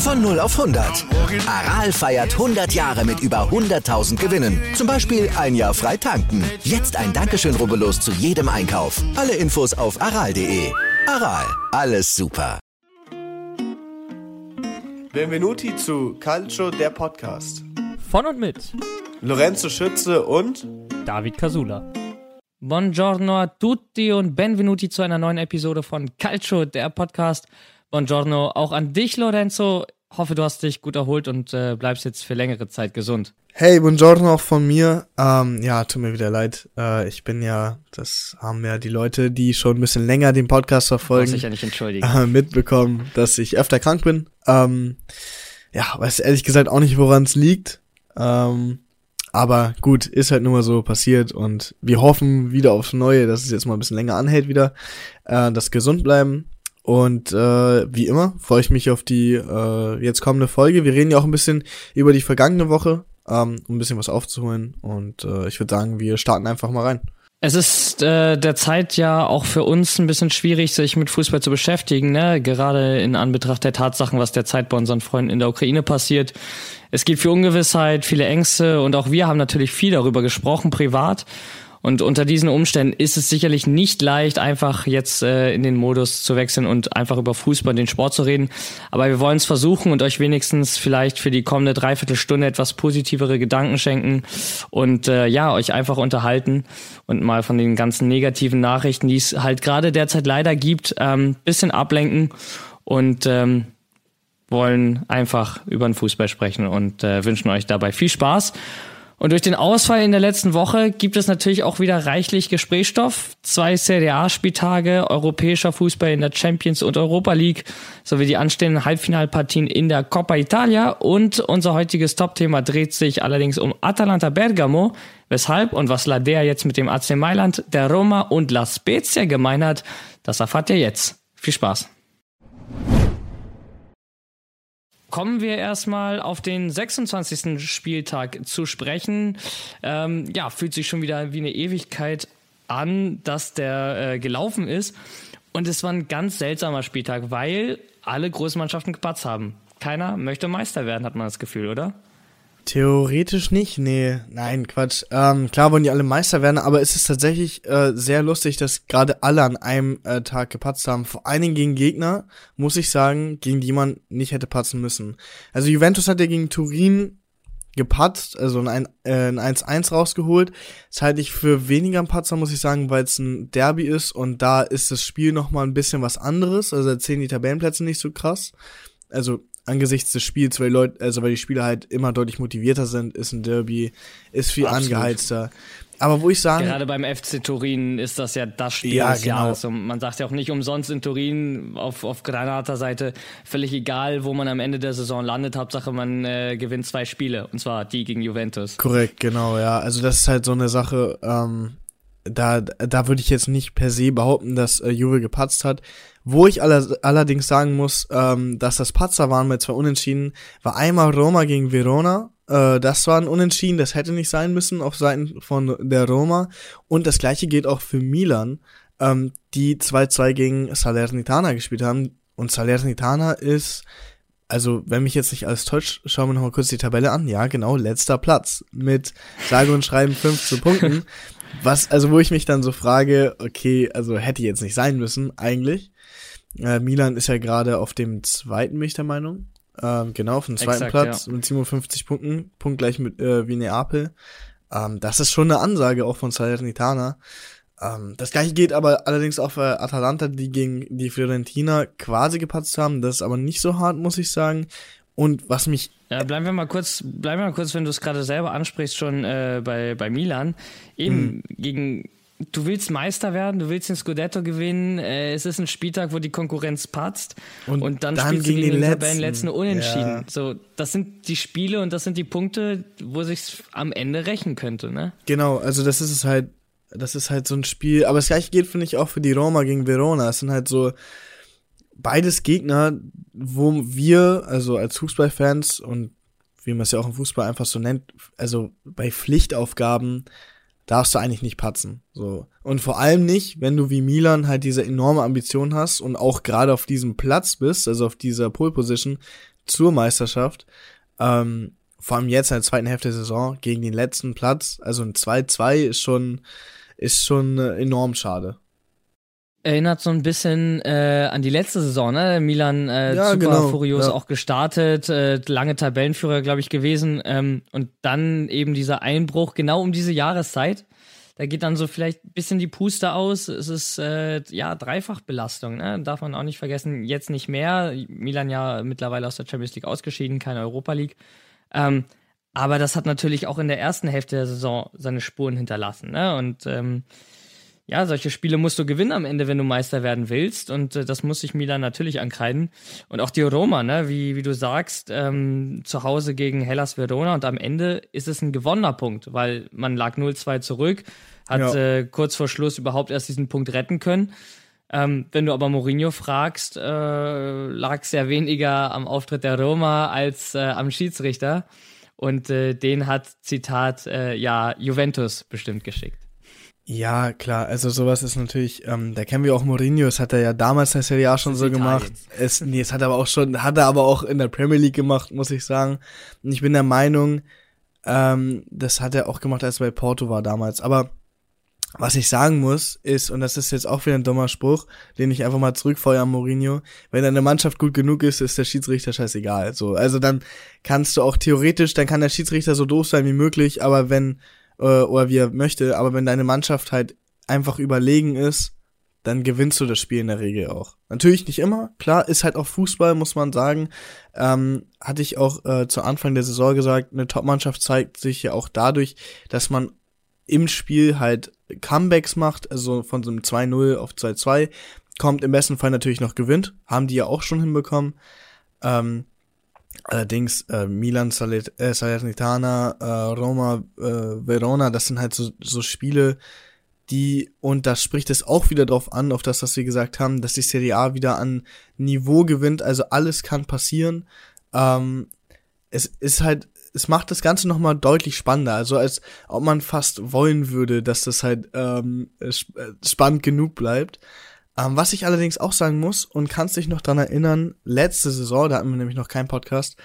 Von 0 auf 100. Aral feiert 100 Jahre mit über 100.000 Gewinnen. Zum Beispiel ein Jahr frei tanken. Jetzt ein Dankeschön, rubbellos zu jedem Einkauf. Alle Infos auf aral.de. Aral, alles super. Benvenuti zu Calcio, der Podcast. Von und mit Lorenzo Schütze und David Casula. Buongiorno a tutti und benvenuti zu einer neuen Episode von Calcio, der Podcast. Buongiorno auch an dich, Lorenzo. Hoffe, du hast dich gut erholt und äh, bleibst jetzt für längere Zeit gesund. Hey, buongiorno auch von mir. Ähm, ja, tut mir wieder leid. Äh, ich bin ja, das haben ja die Leute, die schon ein bisschen länger den Podcast verfolgen, Muss ich ja nicht entschuldigen. äh, mitbekommen, dass ich öfter krank bin. Ähm, ja, weiß ehrlich gesagt auch nicht, woran es liegt. Ähm, aber gut, ist halt nur mal so passiert und wir hoffen wieder aufs Neue, dass es jetzt mal ein bisschen länger anhält wieder, äh, dass gesund bleiben. Und äh, wie immer freue ich mich auf die äh, jetzt kommende Folge. Wir reden ja auch ein bisschen über die vergangene Woche, ähm, um ein bisschen was aufzuholen. Und äh, ich würde sagen, wir starten einfach mal rein. Es ist äh, derzeit ja auch für uns ein bisschen schwierig, sich mit Fußball zu beschäftigen, ne? gerade in Anbetracht der Tatsachen, was derzeit bei unseren Freunden in der Ukraine passiert. Es gibt viel Ungewissheit, viele Ängste und auch wir haben natürlich viel darüber gesprochen, privat. Und unter diesen Umständen ist es sicherlich nicht leicht, einfach jetzt äh, in den Modus zu wechseln und einfach über Fußball, den Sport zu reden. Aber wir wollen es versuchen und euch wenigstens vielleicht für die kommende Dreiviertelstunde etwas positivere Gedanken schenken und äh, ja, euch einfach unterhalten und mal von den ganzen negativen Nachrichten, die es halt gerade derzeit leider gibt, ähm, bisschen ablenken und ähm, wollen einfach über den Fußball sprechen und äh, wünschen euch dabei viel Spaß. Und durch den Ausfall in der letzten Woche gibt es natürlich auch wieder reichlich Gesprächsstoff. Zwei Serie A-Spieltage, europäischer Fußball in der Champions und Europa League sowie die anstehenden Halbfinalpartien in der Coppa Italia. Und unser heutiges Topthema dreht sich allerdings um Atalanta Bergamo. Weshalb und was Ladea jetzt mit dem AC Mailand, der Roma und La Spezia gemein hat, das erfahrt ihr jetzt. Viel Spaß. Kommen wir erstmal auf den 26. Spieltag zu sprechen. Ähm, ja, fühlt sich schon wieder wie eine Ewigkeit an, dass der äh, gelaufen ist. Und es war ein ganz seltsamer Spieltag, weil alle Großmannschaften gepatzt haben. Keiner möchte Meister werden, hat man das Gefühl, oder? Theoretisch nicht, nee, nein, Quatsch. Ähm, klar wollen die alle Meister werden, aber es ist tatsächlich äh, sehr lustig, dass gerade alle an einem äh, Tag gepatzt haben. Vor allen Dingen gegen Gegner, muss ich sagen, gegen die man nicht hätte patzen müssen. Also Juventus hat ja gegen Turin gepatzt, also ein, äh, ein 1-1 rausgeholt. Das halte ich für weniger ein Patzer, muss ich sagen, weil es ein Derby ist und da ist das Spiel nochmal ein bisschen was anderes. Also erzählen die Tabellenplätze nicht so krass. Also angesichts des Spiels, weil Leute, also weil die Spieler halt immer deutlich motivierter sind, ist ein Derby, ist viel Absolut. angeheizter. Aber wo ich sagen. Gerade beim FC Turin ist das ja das Spiel Ja, des genau. Jahres. Und man sagt ja auch nicht umsonst in Turin auf, auf Granata-Seite, völlig egal, wo man am Ende der Saison landet, Hauptsache man äh, gewinnt zwei Spiele. Und zwar die gegen Juventus. Korrekt, genau, ja. Also das ist halt so eine Sache, ähm, da, da würde ich jetzt nicht per se behaupten, dass äh, Juve gepatzt hat. Wo ich aller, allerdings sagen muss, ähm, dass das Patzer waren mit zwei Unentschieden, war einmal Roma gegen Verona. Äh, das war ein Unentschieden, das hätte nicht sein müssen auf Seiten von der Roma. Und das gleiche geht auch für Milan, ähm, die 2-2 gegen Salernitana gespielt haben. Und Salernitana ist also, wenn mich jetzt nicht alles täuscht, schauen wir nochmal kurz die Tabelle an. Ja, genau, letzter Platz mit sage und schreiben 15 Punkten. Was, also wo ich mich dann so frage, okay, also hätte jetzt nicht sein müssen, eigentlich. Äh, Milan ist ja gerade auf dem zweiten, bin ich der Meinung. Ähm, genau, auf dem zweiten Exakt, Platz mit 57 Punkten, punktgleich mit äh, wie Neapel. Ähm, das ist schon eine Ansage auch von Salernitana. Ähm, das gleiche geht aber allerdings auch für Atalanta, die gegen die Fiorentina quasi gepatzt haben. Das ist aber nicht so hart, muss ich sagen. Und was mich Ja, bleiben wir mal kurz, bleiben wir mal kurz, wenn du es gerade selber ansprichst, schon äh, bei, bei Milan. Eben Mhm. gegen du willst Meister werden, du willst den Scudetto gewinnen, äh, es ist ein Spieltag, wo die Konkurrenz patzt und, und dann, dann spielst du gegen den, den Tabellenletzten unentschieden. Ja. So, das sind die Spiele und das sind die Punkte, wo sich am Ende rächen könnte, ne? Genau, also das ist es halt, das ist halt so ein Spiel, aber das gleiche geht, finde ich, auch für die Roma gegen Verona. Es sind halt so beides Gegner, wo wir, also als Fußballfans und wie man es ja auch im Fußball einfach so nennt, also bei Pflichtaufgaben darfst du eigentlich nicht patzen. So. Und vor allem nicht, wenn du wie Milan halt diese enorme Ambition hast und auch gerade auf diesem Platz bist, also auf dieser Pole Position zur Meisterschaft. Ähm, vor allem jetzt in der zweiten Hälfte der Saison gegen den letzten Platz, also ein 2-2 ist schon, ist schon äh, enorm schade. Erinnert so ein bisschen äh, an die letzte Saison, ne? Milan äh, ja, super genau, furios ja. auch gestartet, äh, lange Tabellenführer, glaube ich, gewesen. Ähm, und dann eben dieser Einbruch genau um diese Jahreszeit. Da geht dann so vielleicht ein bisschen die Puste aus. Es ist äh, ja Dreifachbelastung, ne? Darf man auch nicht vergessen. Jetzt nicht mehr. Milan ja mittlerweile aus der Champions League ausgeschieden, keine Europa League. Ähm, aber das hat natürlich auch in der ersten Hälfte der Saison seine Spuren hinterlassen, ne? Und ähm, ja, solche Spiele musst du gewinnen am Ende, wenn du Meister werden willst. Und äh, das muss sich Milan natürlich ankreiden. Und auch die Roma, ne, wie, wie du sagst, ähm, zu Hause gegen Hellas Verona. Und am Ende ist es ein gewonnener Punkt, weil man lag 0-2 zurück, hat ja. äh, kurz vor Schluss überhaupt erst diesen Punkt retten können. Ähm, wenn du aber Mourinho fragst, äh, lag es ja weniger am Auftritt der Roma als äh, am Schiedsrichter. Und äh, den hat, Zitat, äh, ja, Juventus bestimmt geschickt. Ja, klar, also sowas ist natürlich, ähm, da kennen wir auch Mourinho, das hat er ja damals in der Serie A schon so gemacht. Es, nee, es hat er aber auch schon, hat er aber auch in der Premier League gemacht, muss ich sagen. Und ich bin der Meinung, ähm, das hat er auch gemacht, als er bei Porto war damals. Aber was ich sagen muss, ist, und das ist jetzt auch wieder ein dummer Spruch, den ich einfach mal zurückfeuere an Mourinho, wenn deine Mannschaft gut genug ist, ist der Schiedsrichter scheißegal. So, also dann kannst du auch theoretisch, dann kann der Schiedsrichter so doof sein wie möglich, aber wenn äh, oder wie er möchte, aber wenn deine Mannschaft halt einfach überlegen ist, dann gewinnst du das Spiel in der Regel auch. Natürlich nicht immer, klar, ist halt auch Fußball, muss man sagen. Ähm, hatte ich auch äh, zu Anfang der Saison gesagt, eine Top-Mannschaft zeigt sich ja auch dadurch, dass man im Spiel halt Comebacks macht, also von so einem 2-0 auf 2-2, kommt im besten Fall natürlich noch gewinnt, haben die ja auch schon hinbekommen. Ähm, Allerdings äh, Milan, Salet, äh, Salernitana, äh, Roma, äh, Verona, das sind halt so, so Spiele, die, und das spricht es auch wieder drauf an, auf das, was wir gesagt haben, dass die Serie A wieder an Niveau gewinnt, also alles kann passieren. Ähm, es ist halt, es macht das Ganze nochmal deutlich spannender, also als ob man fast wollen würde, dass das halt ähm, äh, spannend genug bleibt. Ähm, was ich allerdings auch sagen muss, und kannst dich noch dran erinnern, letzte Saison, da hatten wir nämlich noch keinen Podcast,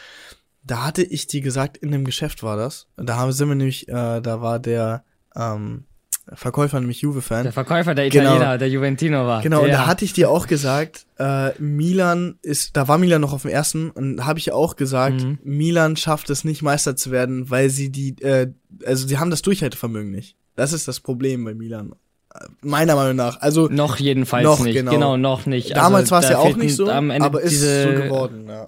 da hatte ich dir gesagt, in dem Geschäft war das. Da haben, sind wir nämlich, äh, da war der ähm, Verkäufer, nämlich Juve-Fan. Der Verkäufer, der genau. Italiener, genau. der Juventino war. Genau, und da hatte ich dir auch gesagt, äh, Milan ist, da war Milan noch auf dem ersten, und da habe ich ja auch gesagt, mhm. Milan schafft es nicht, Meister zu werden, weil sie die, äh, also sie haben das Durchhaltevermögen nicht. Das ist das Problem bei Milan meiner Meinung nach. Also noch jedenfalls noch, nicht. Genau. genau, noch nicht. Damals also, war es ja auch nicht so, aber ist so geworden. Ja.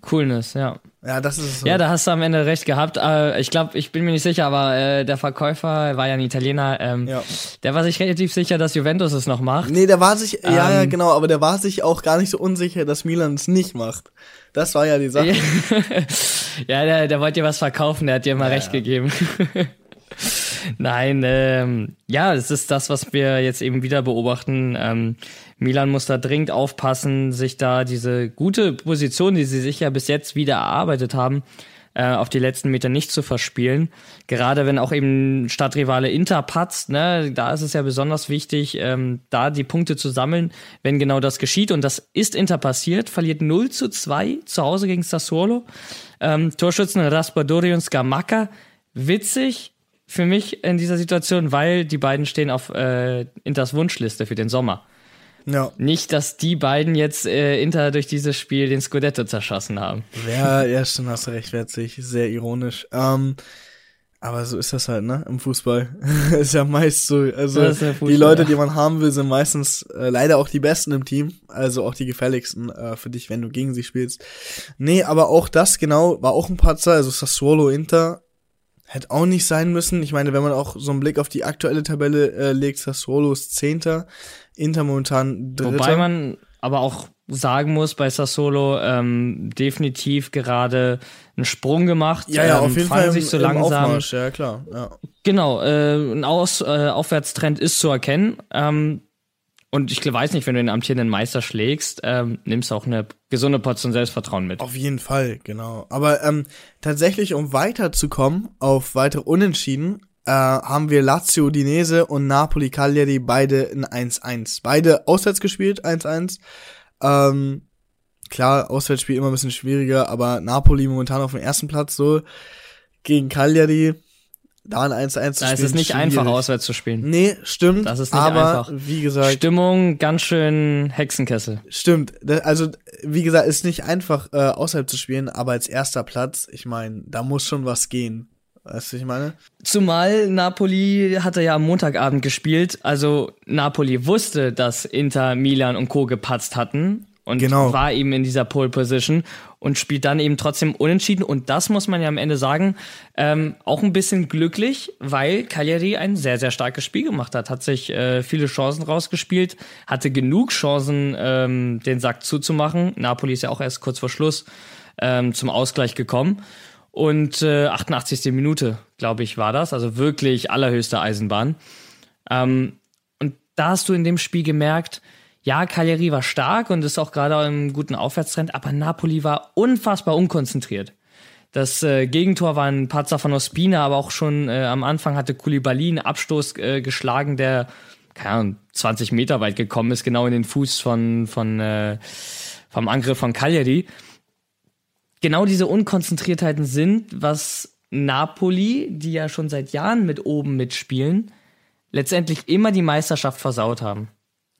Coolness, ja. Ja, das ist. So. Ja, da hast du am Ende recht gehabt. Äh, ich glaube, ich bin mir nicht sicher, aber äh, der Verkäufer war ja ein Italiener. Ähm, ja. Der war sich relativ sicher, dass Juventus es noch macht. Nee, der war sich, ähm, ja, ja, ähm, genau, aber der war sich auch gar nicht so unsicher, dass Milan es nicht macht. Das war ja die Sache. ja, der, der wollte dir was verkaufen, der hat dir mal ja, recht ja. gegeben. Nein, ähm, ja, es ist das, was wir jetzt eben wieder beobachten. Ähm, Milan muss da dringend aufpassen, sich da diese gute Position, die sie sich ja bis jetzt wieder erarbeitet haben, äh, auf die letzten Meter nicht zu verspielen. Gerade wenn auch eben Stadtrivale Inter patzt, ne, da ist es ja besonders wichtig, ähm, da die Punkte zu sammeln, wenn genau das geschieht. Und das ist Inter passiert, verliert 0 zu 2 zu Hause gegen Sassuolo. Ähm, Torschützen Raspadori und Scamacca. Witzig, für mich in dieser Situation, weil die beiden stehen auf äh, Inters Wunschliste für den Sommer. Ja. Nicht, dass die beiden jetzt äh, Inter durch dieses Spiel den Scudetto zerschossen haben. Ja, ja, stimmt, hast du recht, witzig, sehr ironisch. Ähm, aber so ist das halt, ne, im Fußball. ist ja meist so. Also die Leute, die man haben will, sind meistens äh, leider auch die Besten im Team. Also auch die gefälligsten äh, für dich, wenn du gegen sie spielst. Nee, aber auch das genau war auch ein Patzer. Also Sassuolo Inter Hätte auch nicht sein müssen. Ich meine, wenn man auch so einen Blick auf die aktuelle Tabelle äh, legt, Sassuolo ist Zehnter, Inter momentan Dritter. Wobei man aber auch sagen muss, bei Sassolo ähm, definitiv gerade einen Sprung gemacht. Ja, ja, ähm, auf jeden fangen Fall sich so im langsam. Aufmarsch, ja klar. Ja. Genau, äh, ein Aus, äh, Aufwärtstrend ist zu erkennen. Ähm, und ich weiß nicht, wenn du den amtierenden Meister schlägst, ähm, nimmst du auch eine gesunde Portion Selbstvertrauen mit. Auf jeden Fall, genau. Aber ähm, tatsächlich, um weiterzukommen auf weitere Unentschieden, äh, haben wir Lazio Udinese und Napoli Cagliari beide in 1-1. Beide auswärts gespielt, 1-1. Ähm, klar, Auswärtsspiel immer ein bisschen schwieriger, aber Napoli momentan auf dem ersten Platz so gegen Cagliari. Da ein 1-1 zu Da spielen. ist es nicht schwierig. einfach, auswärts zu spielen. Nee, stimmt. Das ist nicht aber, einfach. wie gesagt, Stimmung ganz schön Hexenkessel. Stimmt. Da- Also, wie gesagt, ist nicht einfach, äh, außerhalb zu spielen, aber als erster Platz, ich meine, da muss schon was gehen. Weißt du, was ich meine? Zumal Napoli hatte ja am Montagabend gespielt, also Napoli wusste, dass Inter, Milan und Co. gepatzt hatten und Genau. war eben in dieser Pole Position und spielt dann eben trotzdem unentschieden und das muss man ja am Ende sagen, ähm, auch ein bisschen glücklich, weil Cagliari ein sehr, sehr starkes Spiel gemacht hat, hat sich äh, viele Chancen rausgespielt, hatte genug Chancen, ähm, den Sack zuzumachen. Napoli ist ja auch erst kurz vor Schluss ähm, zum Ausgleich gekommen. Und äh, 88. Minute, glaube ich, war das. Also wirklich allerhöchste Eisenbahn. Ähm, und da hast du in dem Spiel gemerkt, ja, Cagliari war stark und ist auch gerade im guten Aufwärtstrend, aber Napoli war unfassbar unkonzentriert. Das äh, Gegentor war ein Patzer von Ospina, aber auch schon äh, am Anfang hatte Koulibaly einen Abstoß äh, geschlagen, der, keine Ahnung, 20 Meter weit gekommen ist, genau in den Fuß von, von, äh, vom Angriff von Cagliari genau diese Unkonzentriertheiten sind, was Napoli, die ja schon seit Jahren mit oben mitspielen, letztendlich immer die Meisterschaft versaut haben.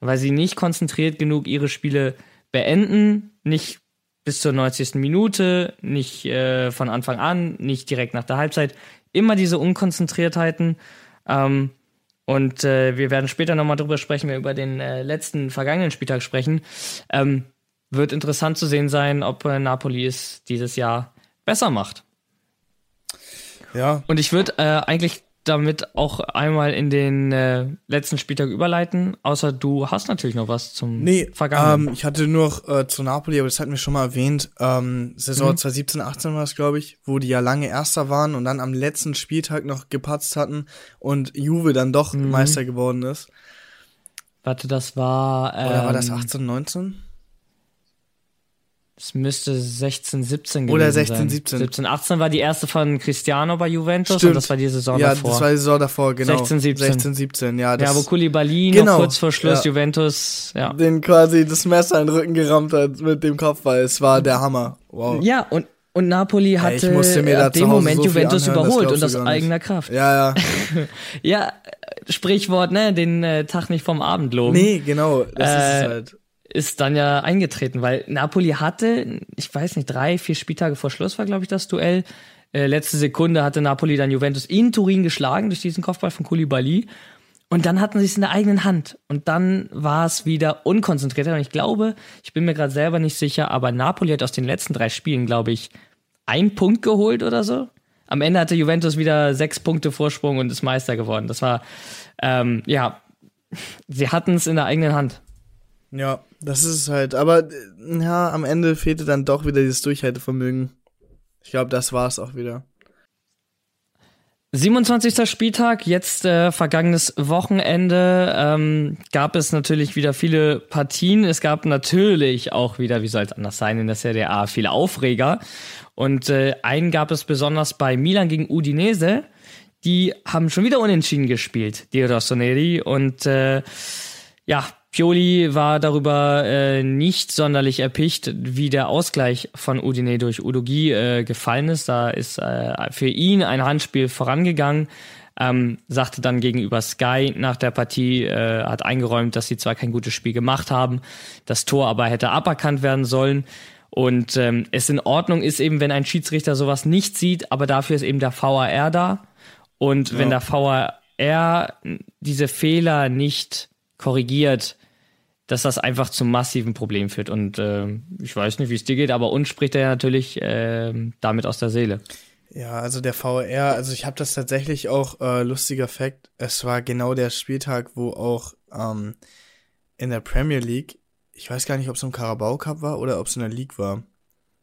Weil sie nicht konzentriert genug ihre Spiele beenden, nicht bis zur 90. Minute, nicht äh, von Anfang an, nicht direkt nach der Halbzeit. Immer diese Unkonzentriertheiten. Ähm, und äh, wir werden später nochmal drüber sprechen, wenn wir über den äh, letzten vergangenen Spieltag sprechen. Ähm, wird interessant zu sehen sein, ob äh, Napoli es dieses Jahr besser macht. Ja. Und ich würde äh, eigentlich damit auch einmal in den äh, letzten Spieltag überleiten, außer du hast natürlich noch was zum Nee, Vergangenen. ähm, ich hatte nur noch äh, zu Napoli, aber das hatten wir schon mal erwähnt. Ähm, Saison Mhm. 2017, 18 war es, glaube ich, wo die ja lange Erster waren und dann am letzten Spieltag noch gepatzt hatten und Juve dann doch Mhm. Meister geworden ist. Warte, das war. Ähm, Oder war das 18, 19? Es müsste 16, 17 gewesen Oder 16, sein. 17. 17, 18 war die erste von Cristiano bei Juventus Stimmt. und das war die Saison ja, davor. das war die Saison davor, genau. 16, 17. 16, 17, ja. Das, ja, wo Koulibaly Genau, noch kurz vor Schluss ja. Juventus, ja. den quasi das Messer in den Rücken gerammt hat mit dem Kopfball. Es war der Hammer. Wow. Ja, und, und Napoli hatte da ab dem Moment so Juventus anhören, überholt und aus eigener Kraft. Ja, ja. Ja, Sprichwort, ne, den äh, Tag nicht vom Abend loben. Nee, genau. Das ist Äh, es halt. Ist dann ja eingetreten, weil Napoli hatte, ich weiß nicht, drei, vier Spieltage vor Schluss war, glaube ich, das Duell. Äh, letzte Sekunde hatte Napoli dann Juventus in Turin geschlagen durch diesen Kopfball von Koulibaly. Und dann hatten sie es in der eigenen Hand. Und dann war es wieder unkonzentrierter. Und ich glaube, ich bin mir gerade selber nicht sicher, aber Napoli hat aus den letzten drei Spielen, glaube ich, einen Punkt geholt oder so. Am Ende hatte Juventus wieder sechs Punkte Vorsprung und ist Meister geworden. Das war, ähm, ja, sie hatten es in der eigenen Hand. Ja, das ist es halt. Aber äh, ja, am Ende fehlte dann doch wieder dieses Durchhaltevermögen. Ich glaube, das war es auch wieder. 27. Spieltag, jetzt äh, vergangenes Wochenende, ähm, gab es natürlich wieder viele Partien. Es gab natürlich auch wieder, wie soll es anders sein, in der Serie A viele Aufreger. Und äh, einen gab es besonders bei Milan gegen Udinese. Die haben schon wieder unentschieden gespielt, die Rossoneri. Und äh, ja, Pioli war darüber äh, nicht sonderlich erpicht, wie der Ausgleich von Udine durch Udogi äh, gefallen ist. Da ist äh, für ihn ein Handspiel vorangegangen. Ähm, sagte dann gegenüber Sky nach der Partie, äh, hat eingeräumt, dass sie zwar kein gutes Spiel gemacht haben, das Tor aber hätte aberkannt werden sollen. Und ähm, es in Ordnung ist eben, wenn ein Schiedsrichter sowas nicht sieht, aber dafür ist eben der VAR da. Und wenn der VAR diese Fehler nicht korrigiert, dass das einfach zu massiven Problemen führt. Und äh, ich weiß nicht, wie es dir geht, aber uns spricht er ja natürlich äh, damit aus der Seele. Ja, also der VR, also ich habe das tatsächlich auch, äh, lustiger Fakt, es war genau der Spieltag, wo auch ähm, in der Premier League, ich weiß gar nicht, ob es im Carabao Cup war oder ob es in der League war,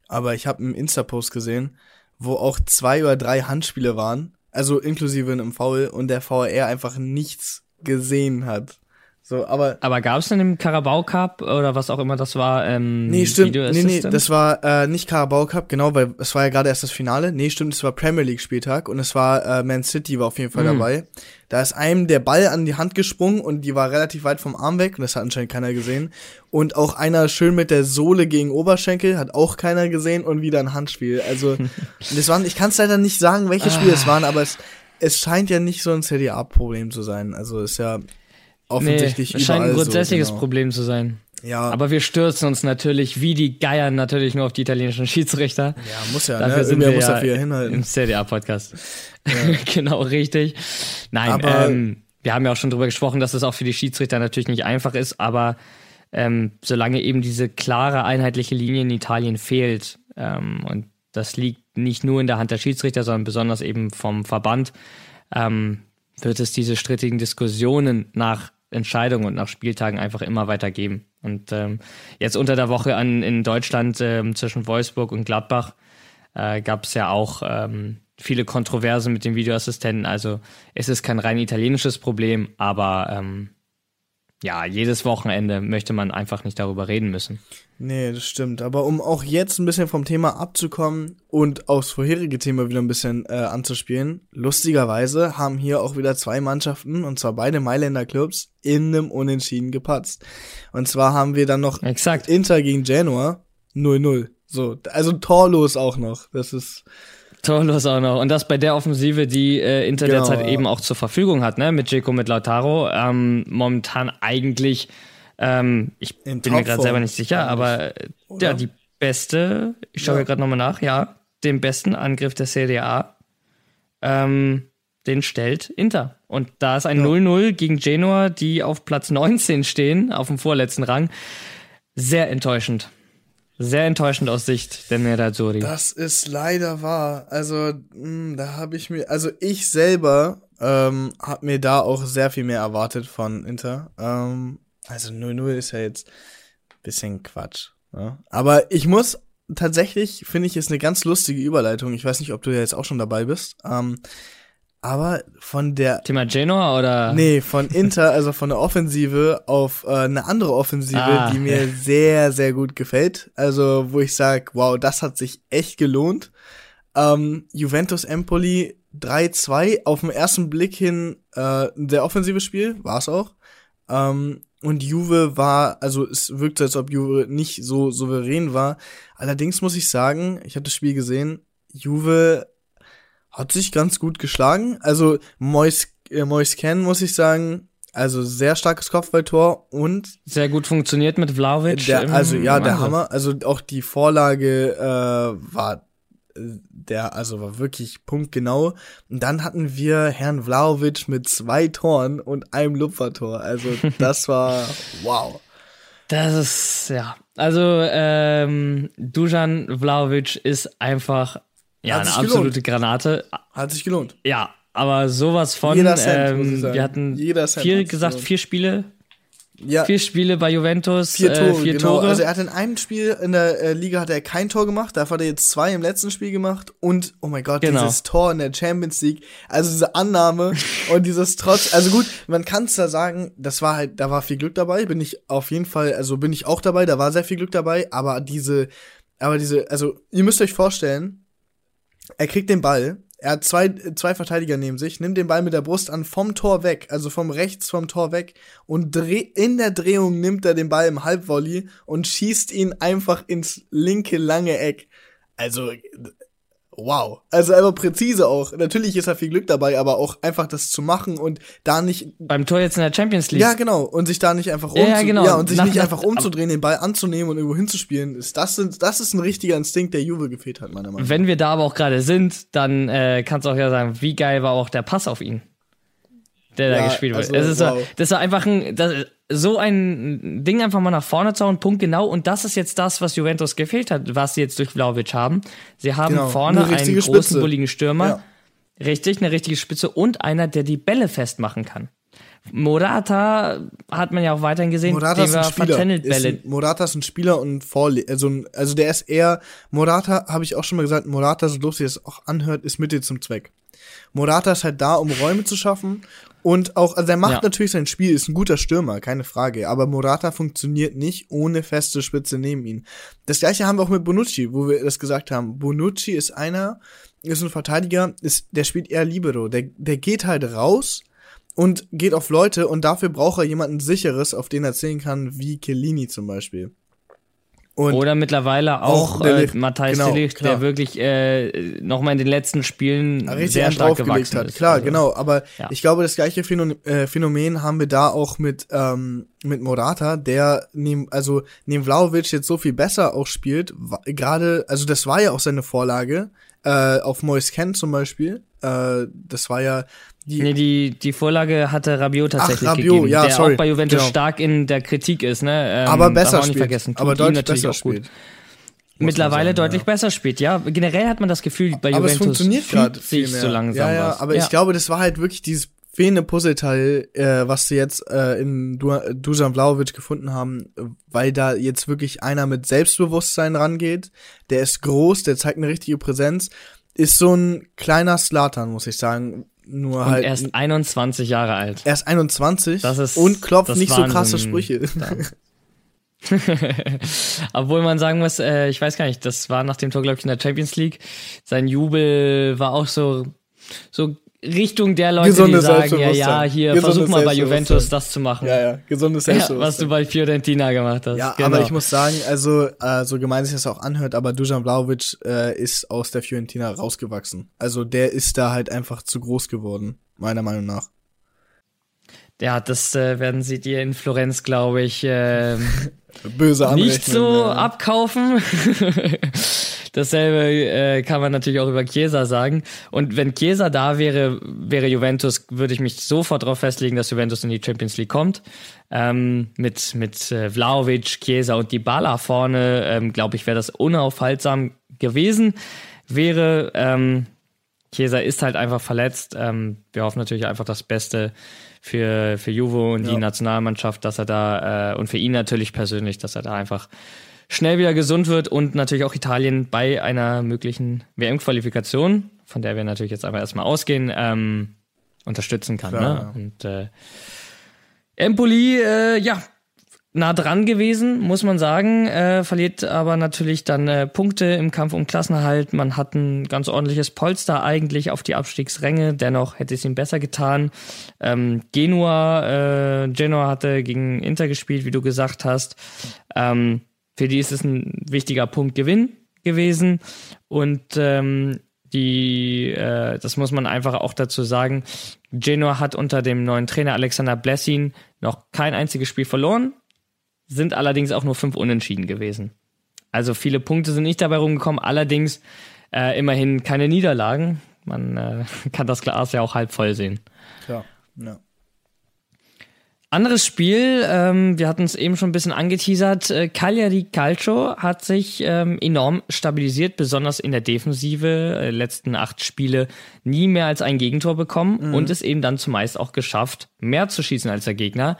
aber ich habe einen Insta-Post gesehen, wo auch zwei oder drei Handspiele waren, also inklusive einem Foul und der VR einfach nichts gesehen hat. So, aber. Aber gab es denn im Carabao Cup oder was auch immer das war? Ähm, nee, stimmt. Nee, nee, das war äh, nicht Carabao Cup, genau, weil es war ja gerade erst das Finale. Nee, stimmt, es war Premier League Spieltag und es war äh, Man City war auf jeden Fall mhm. dabei. Da ist einem der Ball an die Hand gesprungen und die war relativ weit vom Arm weg und das hat anscheinend keiner gesehen. Und auch einer schön mit der Sohle gegen Oberschenkel, hat auch keiner gesehen und wieder ein Handspiel. Also, das waren, ich kann es leider nicht sagen, welche Spiele es waren, aber es, es scheint ja nicht so ein CDA-Problem zu sein. Also ist ja offensichtlich nee, es scheint ein grundsätzliches so, genau. Problem zu sein. Ja. Aber wir stürzen uns natürlich wie die Geier natürlich nur auf die italienischen Schiedsrichter. Ja, muss ja. Dafür ne? sind wir muss ja dafür hinhalten. im CDA-Podcast. Ja. genau, richtig. Nein, aber ähm, wir haben ja auch schon drüber gesprochen, dass es auch für die Schiedsrichter natürlich nicht einfach ist, aber ähm, solange eben diese klare, einheitliche Linie in Italien fehlt, ähm, und das liegt nicht nur in der Hand der Schiedsrichter, sondern besonders eben vom Verband, ähm, wird es diese strittigen Diskussionen nach Entscheidungen und nach Spieltagen einfach immer weiter geben. Und ähm, jetzt unter der Woche an, in Deutschland ähm, zwischen Wolfsburg und Gladbach äh, gab es ja auch ähm, viele Kontroversen mit dem Videoassistenten. Also es ist kein rein italienisches Problem, aber ähm, ja, jedes Wochenende möchte man einfach nicht darüber reden müssen. Nee, das stimmt. Aber um auch jetzt ein bisschen vom Thema abzukommen und aufs vorherige Thema wieder ein bisschen äh, anzuspielen, lustigerweise haben hier auch wieder zwei Mannschaften, und zwar beide Mailänder Clubs, in einem Unentschieden gepatzt. Und zwar haben wir dann noch Exakt. Inter gegen Genoa 0-0. So, also torlos auch noch. Das ist Torlos auch noch. Und das bei der Offensive, die äh, Inter genau, derzeit ja. eben auch zur Verfügung hat, ne? Mit Jaco, mit Lautaro. Ähm, momentan eigentlich ähm, ich In bin mir gerade selber nicht sicher, aber äh, ja, die beste, ich schaue ja. gerade nochmal nach, ja, den besten Angriff der CDA, ähm, den stellt Inter. Und da ist ein 0-0 ja. gegen Genoa, die auf Platz 19 stehen, auf dem vorletzten Rang. Sehr enttäuschend. Sehr enttäuschend aus Sicht der Nerazzurri. Das ist leider wahr. Also, mh, hm, da habe ich mir, also ich selber ähm, habe mir da auch sehr viel mehr erwartet von Inter. Ähm, also 0-0 ist ja jetzt ein bisschen Quatsch. Ne? Aber ich muss tatsächlich, finde ich, ist eine ganz lustige Überleitung. Ich weiß nicht, ob du ja jetzt auch schon dabei bist. Ähm, aber von der. Thema Genoa oder? Nee, von Inter, also von der Offensive auf äh, eine andere Offensive, ah, die mir ja. sehr, sehr gut gefällt. Also, wo ich sage, wow, das hat sich echt gelohnt. Ähm, Juventus Empoli 3-2, auf den ersten Blick hin äh, ein sehr offensives Spiel, war es auch. Ähm, und Juve war, also es wirkte, als ob Juve nicht so souverän war. Allerdings muss ich sagen, ich habe das Spiel gesehen, Juve hat sich ganz gut geschlagen. Also Mois, äh, Mois Ken, muss ich sagen, also sehr starkes Kopfballtor und sehr gut funktioniert mit Vlaovic. Der, also ja, der Hammer. Also auch die Vorlage äh, war der also war wirklich punktgenau. Und dann hatten wir Herrn Vlaovic mit zwei Toren und einem Lupfertor. Also das war wow. Das ist, ja. Also, ähm, Dujan Vlaovic ist einfach ja, eine absolute gelohnt. Granate. Hat sich gelohnt. Ja, aber sowas von. Jeder Cent, ähm, wir hatten vier gesagt, vier Spiele, ja. Vier Spiele bei Juventus, vier Tore. Äh, vier genau. Tore. Also er hat in einem Spiel in der äh, Liga hat er kein Tor gemacht, dafür hat er jetzt zwei im letzten Spiel gemacht und oh mein Gott, genau. dieses Tor in der Champions League, also diese Annahme und dieses Trotz, also gut, man kann es da sagen, das war halt, da war viel Glück dabei, bin ich auf jeden Fall, also bin ich auch dabei, da war sehr viel Glück dabei, aber diese, aber diese, also ihr müsst euch vorstellen, er kriegt den Ball, er hat zwei, zwei Verteidiger neben sich, nimmt den Ball mit der Brust an vom Tor weg, also vom rechts vom Tor weg und dreh, in der Drehung nimmt er den Ball im Halbvolley und schießt ihn einfach ins linke lange Eck. Also wow. Also einfach präzise auch. Natürlich ist da viel Glück dabei, aber auch einfach das zu machen und da nicht. Beim Tor jetzt in der Champions League. Ja, genau. Und sich da nicht einfach umzudrehen. Ja, genau. ja, und sich nach, nicht einfach umzudrehen, den Ball anzunehmen und irgendwo hinzuspielen. Ist das, das ist ein richtiger Instinkt, der Juve gefehlt hat, meiner Meinung nach. Wenn wir da aber auch gerade sind, dann äh, kannst du auch ja sagen, wie geil war auch der Pass auf ihn. Der Ja, da gespielt wird. also, ist wow. so, das war einfach ein, das, so ein Ding einfach mal nach vorne zu hauen, Punkt genau. Und das ist jetzt das, was Juventus gefehlt hat, was sie jetzt durch Vlaovic haben. Sie haben Genau, vorne eine einen richtige großen, Spitze. bulligen Stürmer. Ja. Richtig, eine richtige Spitze und einer, der die Bälle festmachen kann. Morata hat man ja auch weiterhin gesehen, Morata ist ein Spieler. Ist ein, Morata ist ein Spieler und Vorle also, also der ist eher, Morata, habe ich auch schon mal gesagt, Morata, so lustig es auch anhört, ist Mittel zum Zweck. Morata ist halt da, um Räume zu schaffen und auch, also er macht Ja. natürlich sein Spiel, ist ein guter Stürmer, keine Frage, aber Morata funktioniert nicht ohne feste Spitze neben ihm. Das gleiche haben wir auch mit Bonucci, wo wir das gesagt haben. Bonucci ist einer, ist ein Verteidiger, ist, der spielt eher Libero, der, der geht halt raus, und geht auf Leute und dafür braucht er jemanden sicheres, auf den er zählen kann, wie Kellini zum Beispiel. Und Oder mittlerweile Auch auch, äh, Matthijs genau, klar. der wirklich äh, nochmal in den letzten Spielen richtig sehr stark gewachsen hat. ist. Klar, Also, genau. Aber ja. ich glaube, das gleiche Phänomen, äh, haben wir da auch mit ähm, mit Morata, der neben also neben Vlaovic jetzt so viel besser auch spielt. Gerade, also das war ja auch seine Vorlage äh, auf Mois Ken zum Beispiel. Äh, das war ja die Nee, die, die Vorlage hatte Rabiot tatsächlich Rabiot, gegeben, ja, der sorry, auch bei Juventus genau. stark in der Kritik ist, ne? Ähm, aber besser auch nicht spielt. vergessen. Tut aber deutlich natürlich besser auch gut. spielt. Mittlerweile sagen, deutlich ja. besser spielt, ja. Generell hat man das Gefühl, bei aber es Juventus funktioniert fügt gerade sich so langsam Ja, ja, was. aber ich glaube, das war halt wirklich dieses fehlende Puzzleteil, äh, was sie jetzt äh, in du Dusan Vlaovic gefunden haben, äh, weil da jetzt wirklich einer mit Selbstbewusstsein rangeht. Der ist groß, der zeigt eine richtige Präsenz. Ist so ein kleiner Slatan, muss ich sagen. Nur Und halt. er ist 21 Jahre alt. er ist 21 Das ist- und klopft nicht so krasse. Sprüche. Obwohl man sagen muss, äh, ich weiß gar nicht, das war nach dem Tor, glaube ich, in der Champions League. Sein Jubel war auch so, so Richtung der Leute, Gesundes die sagen, ja, ja, hier, Gesundes versuch mal bei. Juventus das zu machen. ja, ja, gesundes Ja, Selbstbewusstsein. was du bei Fiorentina gemacht hast. Ja, genau. aber ich muss sagen, also äh, so gemein sich das auch anhört, aber Dusan Vlaovic äh, ist aus der Fiorentina rausgewachsen. Also der ist da halt einfach zu groß geworden, meiner Meinung nach. Ja, das äh, werden sie dir in Florenz, glaube ich, äh, Böse nicht so ja. abkaufen. Dasselbe äh, kann man natürlich auch über Chiesa sagen. Und wenn Chiesa da wäre, wäre Juventus, würde ich mich sofort darauf festlegen, dass Juventus in die Champions League kommt. Ähm, mit mit äh, Vlaovic, Chiesa und Dybala vorne, ähm, glaube ich, wäre das unaufhaltsam gewesen. Wäre ähm, Chiesa ist halt einfach verletzt. Ähm, wir hoffen natürlich einfach das Beste für, für Juve und die Ja. Nationalmannschaft, dass er da, äh, und für ihn natürlich persönlich, dass er da einfach schnell wieder gesund wird und natürlich auch Italien bei einer möglichen WM-Qualifikation, von der wir natürlich jetzt aber erstmal ausgehen, ähm, unterstützen kann. Klar, ne? Und äh, Empoli, äh, ja, nah dran gewesen, muss man sagen, äh, verliert aber natürlich dann äh, Punkte im Kampf um Klassenerhalt. Man hat ein ganz ordentliches Polster eigentlich auf die Abstiegsränge, dennoch hätte es ihm besser getan. Ähm, Genua, äh, Genoa hatte gegen Inter gespielt, wie du gesagt hast. Ähm, für die ist es ein wichtiger Punkt Gewinn gewesen und ähm, die, äh, das muss man einfach auch dazu sagen, Genoa hat unter dem neuen Trainer Alexander Blessin noch kein einziges Spiel verloren, sind allerdings auch nur fünf Unentschieden gewesen. Also viele Punkte sind nicht dabei rumgekommen, allerdings äh, immerhin keine Niederlagen. Man äh, kann das Glas ja auch halb voll sehen. Klar, ja. Anderes Spiel, ähm, wir hatten es eben schon ein bisschen angeteasert. Äh, Cagliari Calcio hat sich ähm, enorm stabilisiert, besonders in der Defensive. Äh, letzten acht Spiele nie mehr als ein Gegentor bekommen und es eben dann zumeist auch geschafft, mehr zu schießen als der Gegner.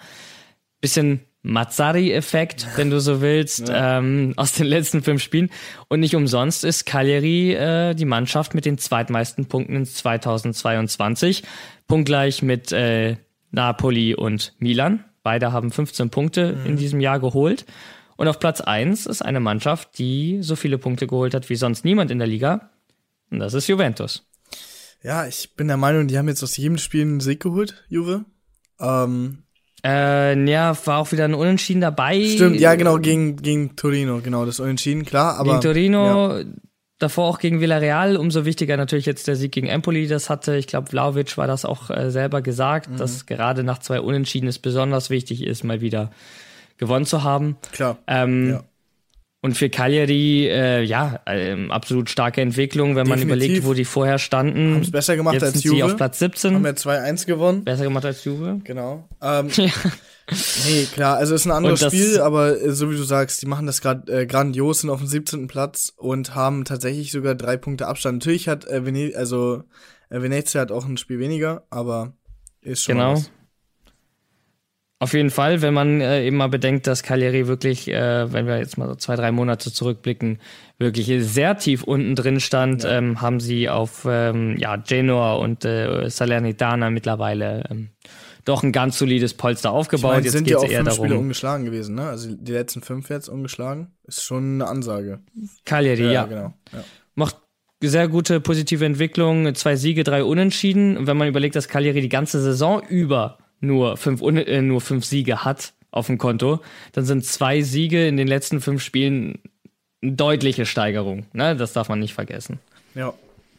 Bisschen Mazzari-Effekt, wenn du so willst, ähm, aus den letzten fünf Spielen. Und nicht umsonst ist Cagliari äh, die Mannschaft mit den zweitmeisten Punkten in 2022. Punktgleich mit äh, Napoli und Milan. Beide haben 15 Punkte in diesem Jahr geholt. Und auf Platz 1 ist eine Mannschaft, die so viele Punkte geholt hat wie sonst niemand in der Liga. Und das ist Juventus. Ja, ich bin der Meinung, die haben jetzt aus jedem Spiel einen Sieg geholt, Juve. Ähm, Äh, ja, war auch wieder ein Unentschieden dabei. stimmt, ja genau, gegen, gegen Torino, genau, das Unentschieden, klar, aber. Gegen Torino, Ja, davor auch gegen Villarreal. Umso wichtiger natürlich jetzt der Sieg gegen Empoli. Das hatte, ich glaube, Vlaovic war das auch äh, selber gesagt, Mhm. dass gerade nach zwei Unentschieden es besonders wichtig ist, mal wieder gewonnen zu haben. klar. Ähm, Ja. Und für Cagliari, äh, ja, äh, absolut starke Entwicklung, wenn Definitiv. man überlegt, wo die vorher standen. Haben es besser gemacht Jetzt als sind Juve. sie auf Platz 17. Haben ja 2-1 gewonnen. Besser gemacht als Juve. Genau. Ähm, Ja. Nee, klar, also es ist ein anderes Spiel, aber äh, so wie du sagst, die machen das gerade äh, grandios, sind auf dem 17. Platz und haben tatsächlich sogar drei Punkte Abstand. Natürlich hat äh, Vene also äh, Venezia hat auch ein Spiel weniger, aber ist schon Genau. was. Auf jeden Fall, wenn man äh, eben mal bedenkt, dass Cagliari wirklich, äh, wenn wir jetzt mal so zwei, drei Monate zurückblicken, wirklich sehr tief unten drin stand, ähm, haben sie auf ähm, ja, Genoa und äh, Salernitana mittlerweile ähm, doch ein ganz solides Polster Ich aufgebaut. meine, jetzt sind ja auch eher fünf Spiele darum. ungeschlagen gewesen, ne? Also die letzten fünf jetzt ungeschlagen. Ist schon eine Ansage. Cagliari, ja. genau. Ja. macht sehr gute positive Entwicklung, zwei Siege, drei Unentschieden. Und wenn man überlegt, dass Cagliari die ganze Saison über nur fünf, äh, nur fünf Siege hat auf dem Konto, dann sind zwei Siege in den letzten fünf Spielen eine deutliche Steigerung. Ne? Das darf man nicht vergessen. ja,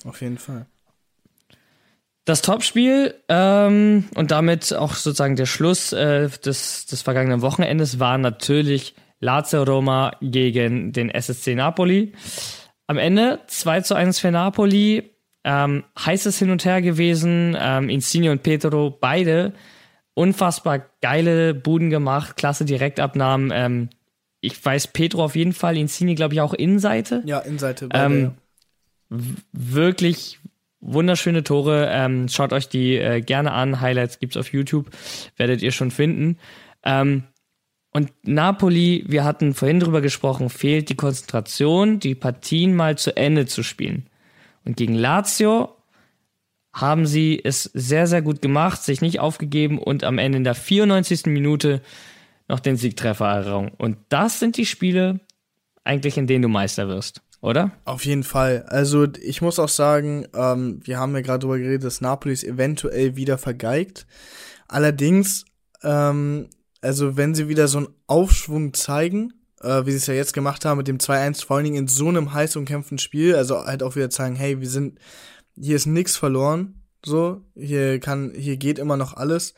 auf jeden Fall. Das Topspiel ähm, und damit auch sozusagen der Schluss äh, des, des vergangenen Wochenendes war natürlich Lazio Roma gegen den SSC Napoli. Am Ende 2 zu 1 für Napoli. Ähm, heißes Hin und Her gewesen. Ähm, Insigne und Petro beide unfassbar geile Buden gemacht, klasse Direktabnahmen. Ähm, ich weiß Petro auf jeden Fall, Insigne glaube ich auch Innenseite Ja, Innenseite. Ähm, beide, wirklich wunderschöne Tore. Ähm, schaut euch die äh, gerne an. Highlights gibt's auf YouTube, werdet ihr schon finden. Ähm, und Napoli, wir hatten vorhin drüber gesprochen, fehlt die Konzentration, die Partien mal zu Ende zu spielen. Und gegen Lazio haben sie es sehr, sehr gut gemacht, sich nicht aufgegeben und am Ende in der 94. Minute noch den Siegtreffer errungen. Und das sind die Spiele eigentlich, in denen du Meister wirst, oder? Auf jeden Fall. Also ich muss auch sagen, ähm, wir haben ja gerade darüber geredet, dass Napoli es eventuell wieder vergeigt. Allerdings, ähm, also wenn sie wieder so einen Aufschwung zeigen, äh, wie sie es ja jetzt gemacht haben mit dem 2-1, vor allen Dingen in so einem heiß umkämpften Spiel, also halt auch wieder zeigen, hey, wir sind, hier ist nichts verloren, so, hier kann, hier geht immer noch alles.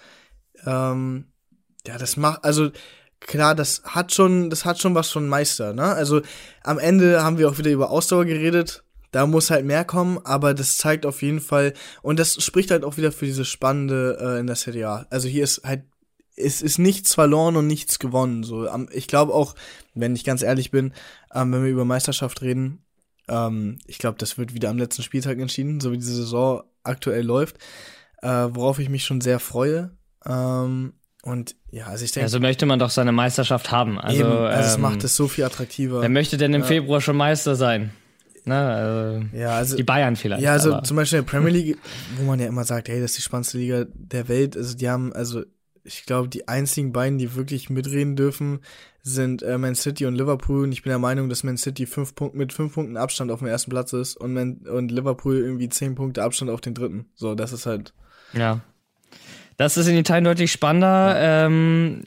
Ähm, ja, das macht, also klar, das hat schon, das hat schon was von Meister, ne? Also am Ende haben wir auch wieder über Ausdauer geredet. Da muss halt mehr kommen, aber das zeigt auf jeden Fall, und das spricht halt auch wieder für diese Spannende äh, in der Serie A. Also hier ist halt, es ist nichts verloren und nichts gewonnen. So, ich glaube auch, wenn ich ganz ehrlich bin, ähm, wenn wir über Meisterschaft reden, ähm, ich glaube, das wird wieder am letzten Spieltag entschieden, so wie diese Saison aktuell läuft, äh, worauf ich mich schon sehr freue. Ähm, und ja, also ich denke, Also möchte man doch seine Meisterschaft haben. Also, Eben, also es ähm, macht es so viel attraktiver. Wer möchte denn im Februar schon Meister sein? Ne, also, Ja, also, die Bayern vielleicht. ja, also aber, zum Beispiel in der Premier League, wo man ja immer sagt, hey, das ist die spannendste Liga der Welt. Also die haben, also ich glaube, die einzigen beiden, die wirklich mitreden dürfen, sind äh, Man City und Liverpool. Und ich bin der Meinung, dass Man City fünf Punkt, mit fünf Punkten Abstand auf dem ersten Platz ist und, Man, und Liverpool irgendwie zehn Punkte Abstand auf den dritten. So, das ist halt. ja. Das ist in Italien deutlich spannender. Ähm,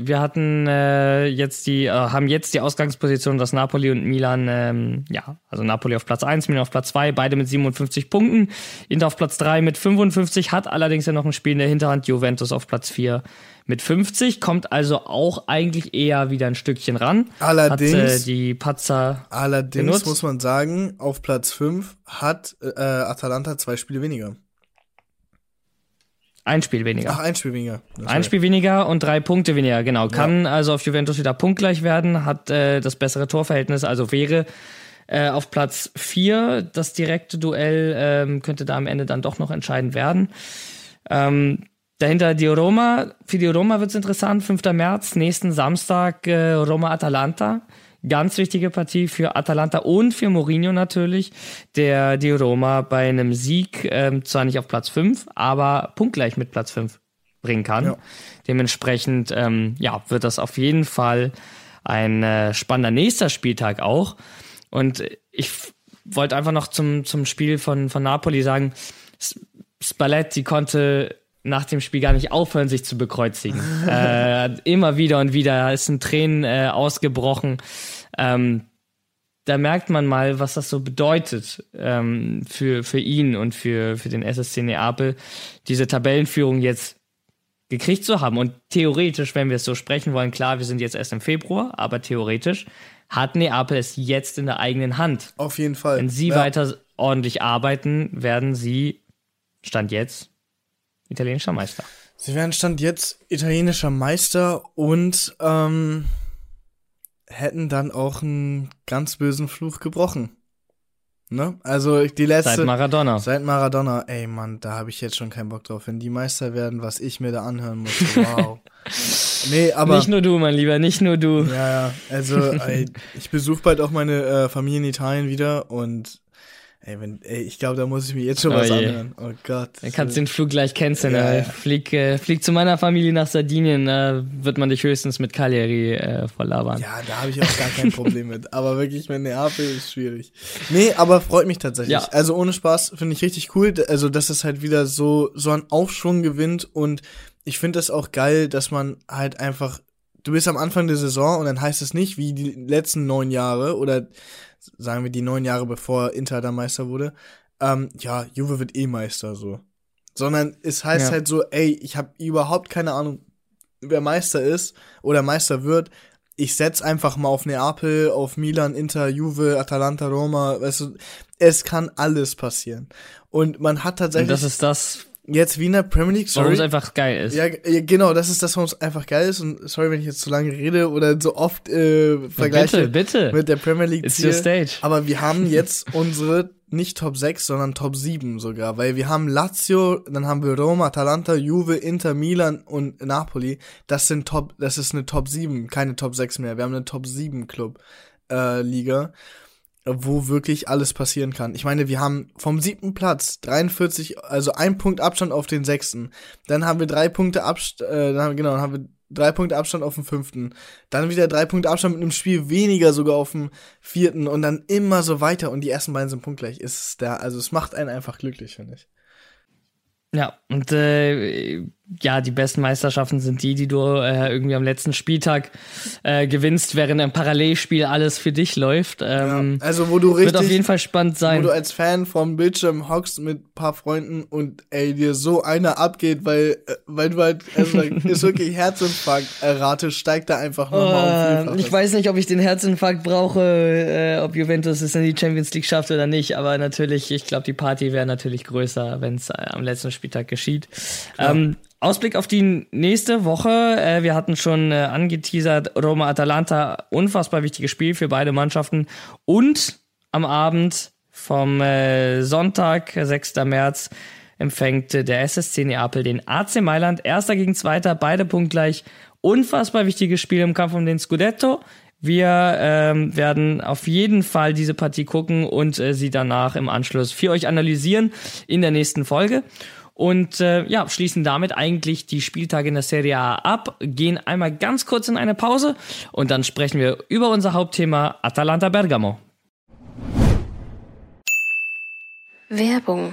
wir hatten äh, jetzt die, äh, haben jetzt die Ausgangsposition, dass Napoli und Milan, ähm, ja, also Napoli auf Platz 1, Milan auf Platz 2, beide mit 57 Punkten. Inter auf Platz 3 mit 55, hat allerdings ja noch ein Spiel in der Hinterhand. Juventus auf Platz 4 mit 50, kommt also auch eigentlich eher wieder ein Stückchen ran. Allerdings- Hat äh, die Patzer Allerdings Genutzt. muss man sagen, auf Platz fünf hat äh, Atalanta zwei Spiele weniger. Ein Spiel weniger. Ach, ein Spiel weniger. Ein Spiel weniger und drei Punkte weniger, genau. Kann also auf Juventus wieder punktgleich werden, hat äh, das bessere Torverhältnis, also wäre äh, auf Platz 4 das direkte Duell, ähm, könnte da am Ende dann doch noch entscheidend werden. Ähm, dahinter die Roma, für die Roma wird's interessant, 5. März, nächsten Samstag äh, Roma-Atalanta. Ganz wichtige Partie für Atalanta und für Mourinho natürlich, der die Roma bei einem Sieg ähm, zwar nicht auf Platz 5, aber punktgleich mit Platz 5 bringen kann. Ja. Dementsprechend ja, ja, wird das auf jeden Fall ein äh, spannender nächster Spieltag auch. Und ich wollte einfach noch zum, zum Spiel von, von Napoli sagen, Spalletti konnte nach dem Spiel gar nicht aufhören, sich zu bekreuzigen. äh, immer wieder und wieder ist ein Tränen äh, ausgebrochen. Ähm, da merkt man mal, was das so bedeutet ähm, für, für ihn und für, für den SSC Neapel, diese Tabellenführung jetzt gekriegt zu haben. Und theoretisch, wenn wir es so sprechen wollen, klar, wir sind jetzt erst im Februar, aber theoretisch hat Neapel es jetzt in der eigenen Hand. Auf jeden Fall. Wenn sie ja. weiter ordentlich arbeiten, werden sie, Stand jetzt, italienischer Meister. Sie werden Stand jetzt italienischer Meister und ähm, hätten dann auch einen ganz bösen Fluch gebrochen. Ne? Also die letzte. Seit Maradona. Seit Maradona. Ey Mann, da habe ich jetzt schon keinen Bock drauf. Wenn die Meister werden, was ich mir da anhören muss. Wow. nee, aber. Nicht nur du, mein Lieber, nicht nur du. Ja, ja. Also ey, ich besuche bald auch meine äh, Familie in Italien wieder und Ey, wenn, ey, ich glaube, da muss ich mir jetzt schon Oh was je. anhören. Oh Gott. Dann kannst du den Flug gleich canceln. Ja, ja. Flieg, äh, flieg zu meiner Familie nach Sardinien, da wird man dich höchstens mit Cagliari äh, voll labern. Ja, da habe ich auch gar kein Problem mit. Aber wirklich mit Neapel ist schwierig. Nee, aber freut mich tatsächlich. Ja. Also ohne Spaß finde ich richtig cool. Also, dass es halt wieder so, so einen Aufschwung gewinnt. Und ich finde das auch geil, dass man halt einfach, du bist am Anfang der Saison und dann heißt es nicht, wie die letzten neun Jahre oder sagen wir die neun Jahre bevor Inter da Meister wurde, ähm, ja, Juve wird eh Meister so. Sondern es heißt Ja. halt so, ey, ich habe überhaupt keine Ahnung, wer Meister ist oder Meister wird. Ich setz einfach mal auf Neapel, auf Milan, Inter, Juve, Atalanta, Roma, weißt du, es kann alles passieren. Und man hat Und tatsächlich das ist das, jetzt wie in der Premier League, warum sorry. es einfach geil ist. Ja, ja, genau, das ist das, warum es einfach geil ist. Und sorry, wenn ich jetzt zu lange rede oder so oft äh, vergleiche bitte, bitte. mit der Premier League. It's your stage. Aber wir haben jetzt unsere nicht Top 6, sondern Top 7 sogar, weil wir haben Lazio, dann haben wir Roma, Atalanta, Juve, Inter, Milan und Napoli. Das sind Top, das ist eine Top 7, keine Top 6 mehr. Wir haben eine Top 7 Club äh, Liga, wo wirklich alles passieren kann. Ich meine, wir haben vom siebten Platz 43, also ein Punkt Abstand auf den sechsten. Dann haben wir drei Punkte Abstand, äh, genau, dann haben wir drei Punkte Abstand auf den fünften. Dann wieder drei Punkte Abstand mit einem Spiel weniger sogar auf dem vierten und dann immer so weiter und die ersten beiden sind punktgleich. Ist da, also es macht einen einfach glücklich, finde ich. Ja, und äh, ja, die besten Meisterschaften sind die, die du äh, irgendwie am letzten Spieltag äh, gewinnst, während im Parallelspiel alles für dich läuft. Ähm, Also wo du richtig, wird auf jeden Fall spannend wo sein. du als Fan vom Bildschirm hockst mit paar Freunden und ey dir so einer abgeht, weil äh, weil du halt also ist wirklich Herzinfarkt äh, Rate steigt da einfach nochmal um Äh, Vielfaches. ich weiß nicht, ob ich den Herzinfarkt brauche, äh, ob Juventus es in die Champions League schafft oder nicht, aber natürlich, ich glaube, die Party wäre natürlich größer, wenn es äh, am letzten Spieltag geschieht. Ähm, Ausblick auf die nächste Woche. Äh, wir hatten schon äh, angeteasert, Roma-Atalanta, unfassbar wichtiges Spiel für beide Mannschaften. Und am Abend vom äh, Sonntag, 6. März, empfängt der SSC Neapel den AC Mailand. Erster gegen Zweiter, beide punktgleich. Unfassbar wichtiges Spiel im Kampf um den Scudetto. Wir ähm, werden auf jeden Fall diese Partie gucken und äh, sie danach im Anschluss für euch analysieren in der nächsten Folge. Und äh, ja, schließen damit eigentlich die Spieltage in der Serie A ab, gehen einmal ganz kurz in eine Pause und dann sprechen wir über unser Hauptthema Atalanta Bergamo. Werbung.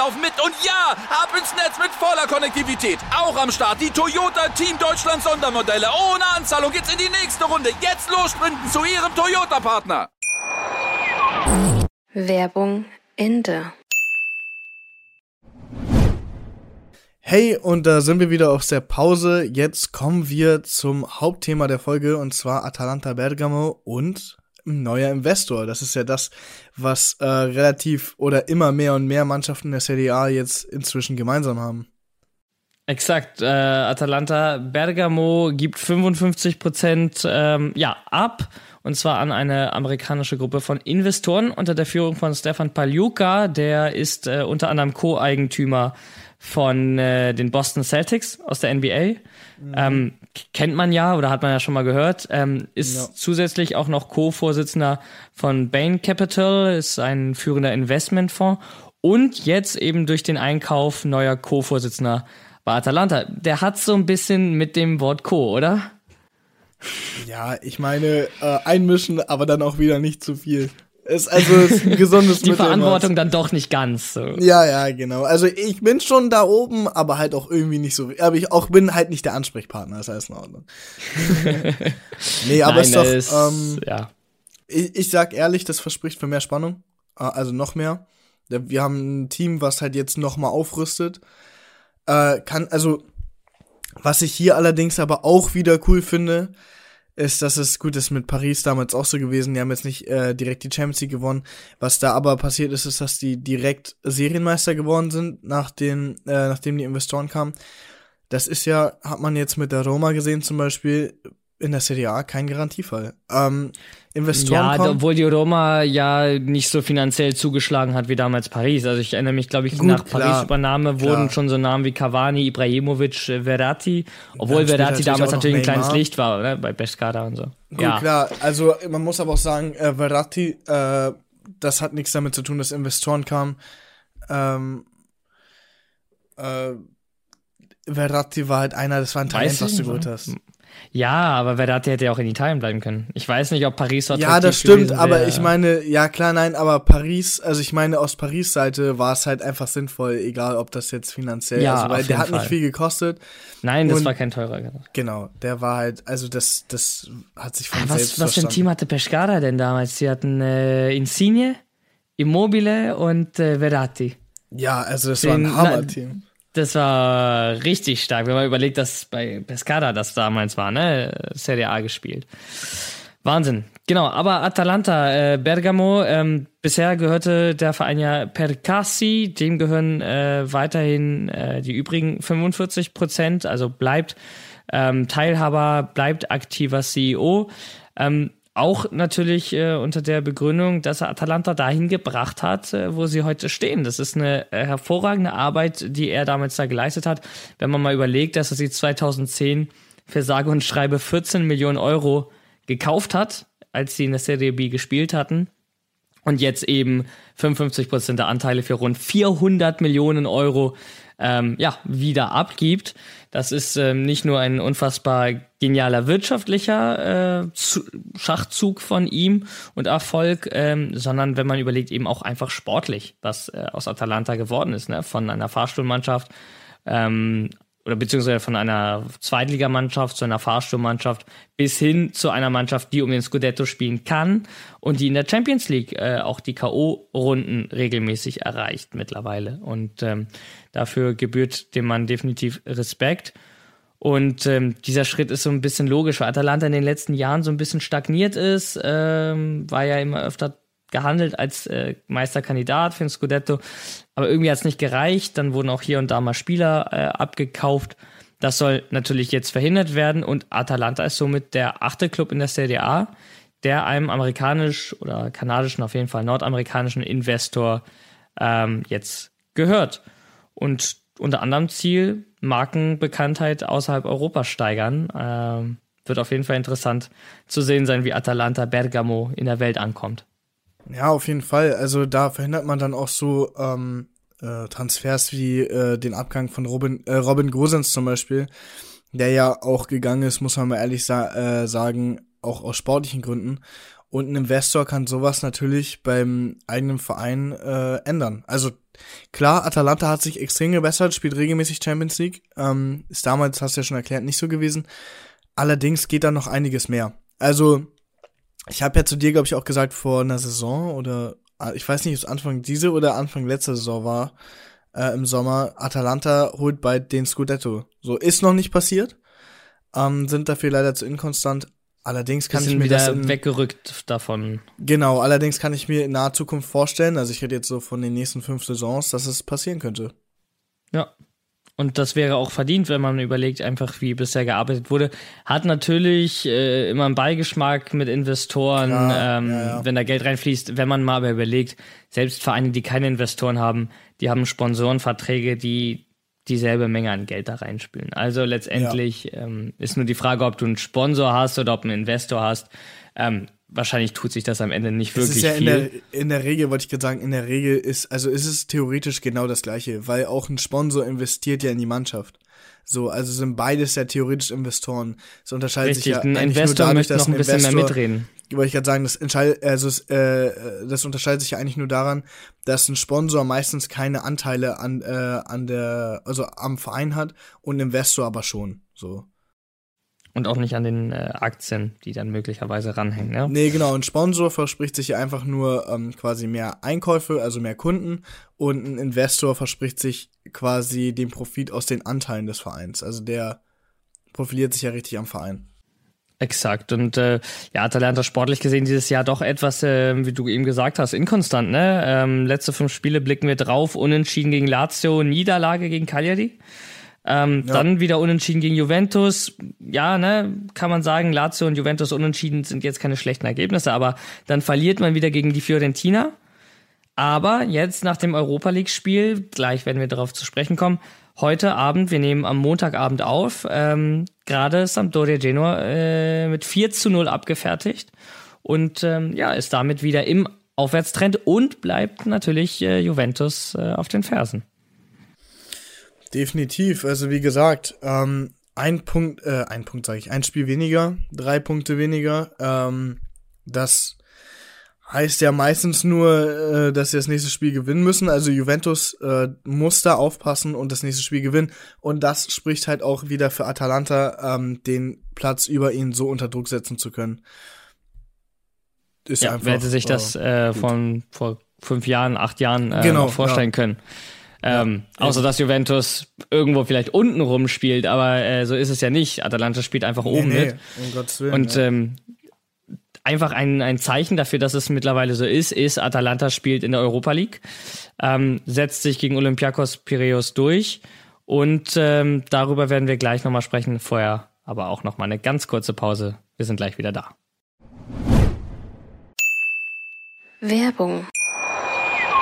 laufen mit. Und ja, ab ins Netz mit voller Konnektivität. Auch am Start die Toyota Team Deutschland Sondermodelle. Ohne Anzahlung geht's in die nächste Runde. Jetzt los sprinten zu Ihrem Toyota-Partner. Werbung Ende. Hey, und da sind wir wieder aus der Pause. Jetzt kommen wir zum Hauptthema der Folge und zwar Atalanta Bergamo und ein neuer Investor. Das ist ja das, was äh, relativ oder immer mehr und mehr Mannschaften der Serie A jetzt inzwischen gemeinsam haben. Exakt, äh, Atalanta Bergamo gibt 55 Prozent ähm, ja, ab und zwar an eine amerikanische Gruppe von Investoren unter der Führung von Stefan Pagliuca, der ist äh, unter anderem Co-Eigentümer von äh, den Boston Celtics aus der NBA. Ähm, k- kennt man ja oder hat man ja schon mal gehört. Ähm, ist Ja. zusätzlich auch noch Co-Vorsitzender von Bain Capital, ist ein führender Investmentfonds und jetzt eben durch den Einkauf neuer Co-Vorsitzender bei Atalanta. Der hat so ein bisschen mit dem Wort Co, oder? Ja, ich meine, äh, einmischen, aber dann auch wieder nicht zu viel. Ist also ist ein gesundes Die Verantwortung dann doch nicht ganz. So. Ja, ja, genau. Also ich bin schon da oben, aber halt auch irgendwie nicht so. Aber ich auch bin halt nicht der Ansprechpartner, das heißt in Ordnung. nee, aber Nein, ist doch. ähm, ja. ich, ich sag ehrlich, das verspricht für mehr Spannung. Äh, Also noch mehr. Wir haben ein Team, was halt jetzt noch mal aufrüstet. Äh, kann, also, was ich hier allerdings aber auch wieder cool finde, ist, dass es gut ist mit Paris damals auch so gewesen. Die haben jetzt nicht äh, direkt die Champions League gewonnen. Was da aber passiert ist, ist, dass die direkt Serienmeister geworden sind, nach äh, nachdem die Investoren kamen. Das ist ja, hat man jetzt mit der Roma gesehen zum Beispiel, in der Serie A kein Garantiefall. Ähm, Investoren Ja, kommen. obwohl die Roma ja nicht so finanziell zugeschlagen hat wie damals Paris. Also ich erinnere mich, glaube ich, Gut, nach Paris-Übernahme wurden schon so Namen wie Cavani, Ibrahimovic, äh, Verratti, obwohl Verratti damals natürlich ein kleines. Licht war, oder? Bei Pescara und so. Gut, ja, klar. Also man muss aber auch sagen, äh, Verratti, äh, das hat nichts damit zu tun, dass Investoren kamen. Ähm, äh, Verratti war halt einer, das war ein Talent, was du geholt ne? hast. Ja, aber Verratti hätte ja auch in Italien bleiben können. Ich weiß nicht, ob Paris so Ja, das stimmt, aber ich meine, ja klar, nein, aber Paris, also ich meine, aus Paris Seite war es halt einfach sinnvoll, egal ob das jetzt finanziell, Ja, also weil der hat nicht Fall. viel gekostet. Nein, das war kein teurer. Genau. Genau, der war halt, also das, das hat sich von Was, selbst was für ein. Team hatte Pescara denn damals? Sie hatten äh, Insigne, Immobile und äh, Verratti. Ja, also das Den- war ein Hammer-Team. Das war richtig stark, wenn man überlegt, dass bei Pescara das damals war, ne? Serie A gespielt. Wahnsinn. Genau, aber Atalanta, äh, Bergamo, ähm, bisher gehörte der Verein ja Percassi, dem gehören äh, weiterhin äh, die übrigen 45 Prozent, also bleibt ähm, Teilhaber, bleibt aktiver CEO. Ähm, auch natürlich äh, unter der Begründung, dass er Atalanta dahin gebracht hat, äh, wo sie heute stehen. Das ist eine äh, hervorragende Arbeit, die er damals da geleistet hat. Wenn man mal überlegt, dass er sie 2010 für sage und schreibe 14 Millionen Euro gekauft hat, als sie in der Serie B gespielt hatten. Und jetzt eben 55% der Anteile für rund 400 Millionen Euro ähm, ja, wieder abgibt. Das ist ähm, nicht nur ein unfassbar genialer wirtschaftlicher äh, Zu Schachzug von ihm und Erfolg, ähm, sondern wenn man überlegt, eben auch einfach sportlich, was äh, aus Atalanta geworden ist, ne? von einer Fahrstuhlmannschaft ähm, oder beziehungsweise von einer Zweitligamannschaft zu einer Fahrstuhlmannschaft bis hin zu einer Mannschaft, die um den Scudetto spielen kann und die in der Champions League äh, auch die K.O.-Runden regelmäßig erreicht mittlerweile. Und ähm, dafür gebührt dem Mann definitiv Respekt. Und ähm, dieser Schritt ist so ein bisschen logisch, weil Atalanta in den letzten Jahren so ein bisschen stagniert ist, ähm, war ja immer öfter gehandelt als äh, Meisterkandidat für den Scudetto, aber irgendwie hat es nicht gereicht. Dann wurden auch hier und da mal Spieler äh, abgekauft. Das soll natürlich jetzt verhindert werden und Atalanta ist somit der achte Club in der Serie A, der einem amerikanisch oder kanadischen, auf jeden Fall nordamerikanischen Investor ähm, jetzt gehört. Und unter anderem Ziel Markenbekanntheit außerhalb Europas steigern. Ähm, wird auf jeden Fall interessant zu sehen sein, wie Atalanta Bergamo in der Welt ankommt. Ja, auf jeden Fall. Also da verhindert man dann auch so ähm, äh, Transfers wie äh, den Abgang von Robin, äh, Robin Gosens zum Beispiel, der ja auch gegangen ist, muss man mal ehrlich sa äh, sagen, auch aus sportlichen Gründen. Und ein Investor kann sowas natürlich beim eigenen Verein äh, ändern. Also klar, Atalanta hat sich extrem gebessert, spielt regelmäßig Champions League. Ähm, ist damals, hast du ja schon erklärt, nicht so gewesen. Allerdings geht da noch einiges mehr. Also ich habe ja zu dir, glaube ich, auch gesagt, vor einer Saison oder ah, ich weiß nicht, ob es Anfang diese oder Anfang letzter Saison war, äh, im Sommer, Atalanta holt bald den Scudetto. So, ist noch nicht passiert. Ähm, sind dafür leider zu inkonstant. Allerdings kann ich mir wieder das in, weggerückt davon. genau, allerdings kann ich mir in naher Zukunft vorstellen, also ich rede jetzt so von den nächsten fünf Saisons, dass es passieren könnte. Ja. Und das wäre auch verdient, wenn man überlegt, einfach wie bisher gearbeitet wurde. Hat natürlich äh, immer einen Beigeschmack mit Investoren, Klar, ähm, ja, ja. wenn da Geld reinfließt. Wenn man mal aber überlegt, selbst Vereine, die keine Investoren haben, die haben Sponsorenverträge, die dieselbe Menge an Geld da reinspielen. Also letztendlich ähm, ist nur die Frage, ob du einen Sponsor hast oder ob du einen Investor hast. Ähm, wahrscheinlich tut sich das am Ende nicht wirklich ist ja in viel. der, in der Regel, wollte ich gerade sagen, in der Regel ist, also ist es theoretisch genau das gleiche, weil auch ein Sponsor investiert ja in die Mannschaft. So, also sind beides ja theoretisch Investoren. Es unterscheidet Richtig, sich ja ein eigentlich Investor nur dadurch, möchte dass noch ein bisschen mehr Investor- mitreden. wollte ich gerade sagen, das, also es, äh, das unterscheidet sich ja eigentlich nur daran, dass ein Sponsor meistens keine Anteile an, äh, an der, also am Verein hat und ein Investor aber schon. So. Und auch nicht an den äh, Aktien, die dann möglicherweise ranhängen. Ne? Nee, genau, ein Sponsor verspricht sich ja einfach nur ähm, quasi mehr Einkäufe, also mehr Kunden, und ein Investor verspricht sich quasi den Profit aus den Anteilen des Vereins. Also der profiliert sich ja richtig am Verein. Exakt. Und äh, ja, Atalanta sportlich gesehen dieses Jahr doch etwas, äh, wie du eben gesagt hast, inkonstant. Ne? Ähm, letzte fünf Spiele blicken wir drauf. Unentschieden gegen Lazio, Niederlage gegen Cagliari. Ähm, Ja. Dann wieder unentschieden gegen Juventus. Ja, ne, kann man sagen, Lazio und Juventus unentschieden sind jetzt keine schlechten Ergebnisse, aber dann verliert man wieder gegen die Fiorentina. Aber jetzt nach dem Europa League-Spiel, gleich werden wir darauf zu sprechen kommen, heute Abend, wir nehmen am Montagabend auf, ähm, gerade Sampdoria Genua äh, mit 4 zu 0 abgefertigt und ähm, ja, ist damit wieder im Aufwärtstrend und bleibt natürlich äh, Juventus äh, auf den Fersen. Definitiv. Also wie gesagt, ähm, ein Punkt, äh, ein Punkt sage ich, ein Spiel weniger, drei Punkte weniger. Ähm, das heißt ja meistens nur, äh, dass sie das nächste Spiel gewinnen müssen. Also Juventus äh, muss da aufpassen und das nächste Spiel gewinnen. Und das spricht halt auch wieder für Atalanta, ähm, den Platz über ihn so unter Druck setzen zu können. Ist Ja, einfach, wer hätte sich das äh, äh, von vor fünf Jahren, acht Jahren äh, Genau, vorstellen ja. können. Ähm, außer dass Juventus irgendwo vielleicht unten rumspielt, aber äh, so ist es ja nicht. Atalanta spielt einfach oben nee, mit. um Gottes Willen. Und ja. ähm, einfach ein, ein Zeichen dafür, dass es mittlerweile so ist, ist, Atalanta spielt in der Europa League, ähm, setzt sich gegen Olympiakos Piraeus durch und ähm, darüber werden wir gleich nochmal sprechen. Vorher aber auch nochmal eine ganz kurze Pause. Wir sind gleich wieder da. Werbung.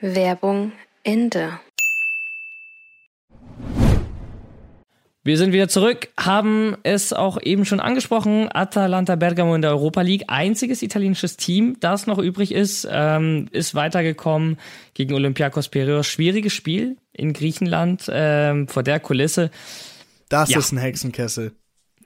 Werbung Ende. Wir sind wieder zurück, haben es auch eben schon angesprochen. Atalanta Bergamo in der Europa League, einziges italienisches Team, das noch übrig ist, ähm, ist weitergekommen gegen Olympiakos Piraeus. Schwieriges Spiel in Griechenland ähm, vor der Kulisse. das ja. ist ein Hexenkessel.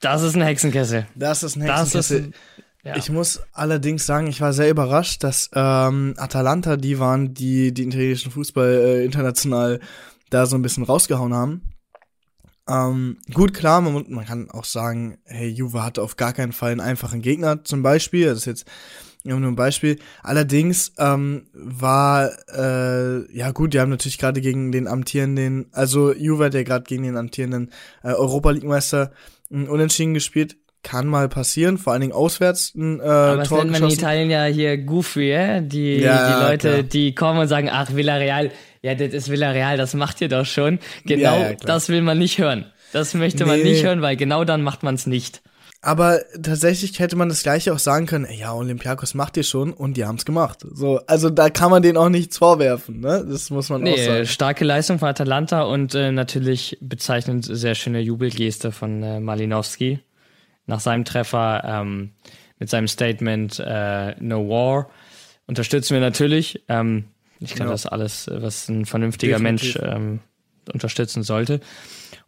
Das ist ein Hexenkessel. Das ist ein Das ist Hexenkessel. ein, ja. Ich muss allerdings sagen, ich war sehr überrascht, dass ähm, Atalanta, die waren, die die italienischen Fußball äh, international da so ein bisschen rausgehauen haben. Ähm, gut, klar, man, man kann auch sagen, hey, Juve hatte auf gar keinen Fall einen einfachen Gegner, zum Beispiel. Das ist jetzt nur ein Beispiel. Allerdings ähm, war, äh, ja gut, die haben natürlich gerade gegen den amtierenden, also Juve hat ja gerade gegen den amtierenden äh, Europa League-Meister äh, unentschieden gespielt. Kann mal passieren, vor allen Dingen auswärts ein äh, Aber das Tor nennt man in. Italien ja hier Goofy, ja? Die, Ja, die Leute, klar. die kommen und sagen, ach, Villarreal, ja, das ist Villarreal, das macht ihr doch schon. Genau, Ja, ja, klar. das will man nicht hören. Das möchte man Nee. nicht hören, weil genau dann macht man es nicht. Aber tatsächlich hätte man das gleiche auch sagen können, ey, ja, Olympiakos macht ihr schon und die haben's gemacht. So, also da kann man denen auch nichts vorwerfen, ne? Das muss man auch Nee, sagen. starke Leistung von Atalanta und äh, natürlich bezeichnend sehr schöne Jubelgeste von äh, Malinowski nach seinem Treffer ähm, mit seinem Statement äh, No War. Unterstützen wir natürlich. Ähm, ich glaube, Ja. das ist alles, was ein vernünftiger Definitiv. Mensch ähm, unterstützen sollte.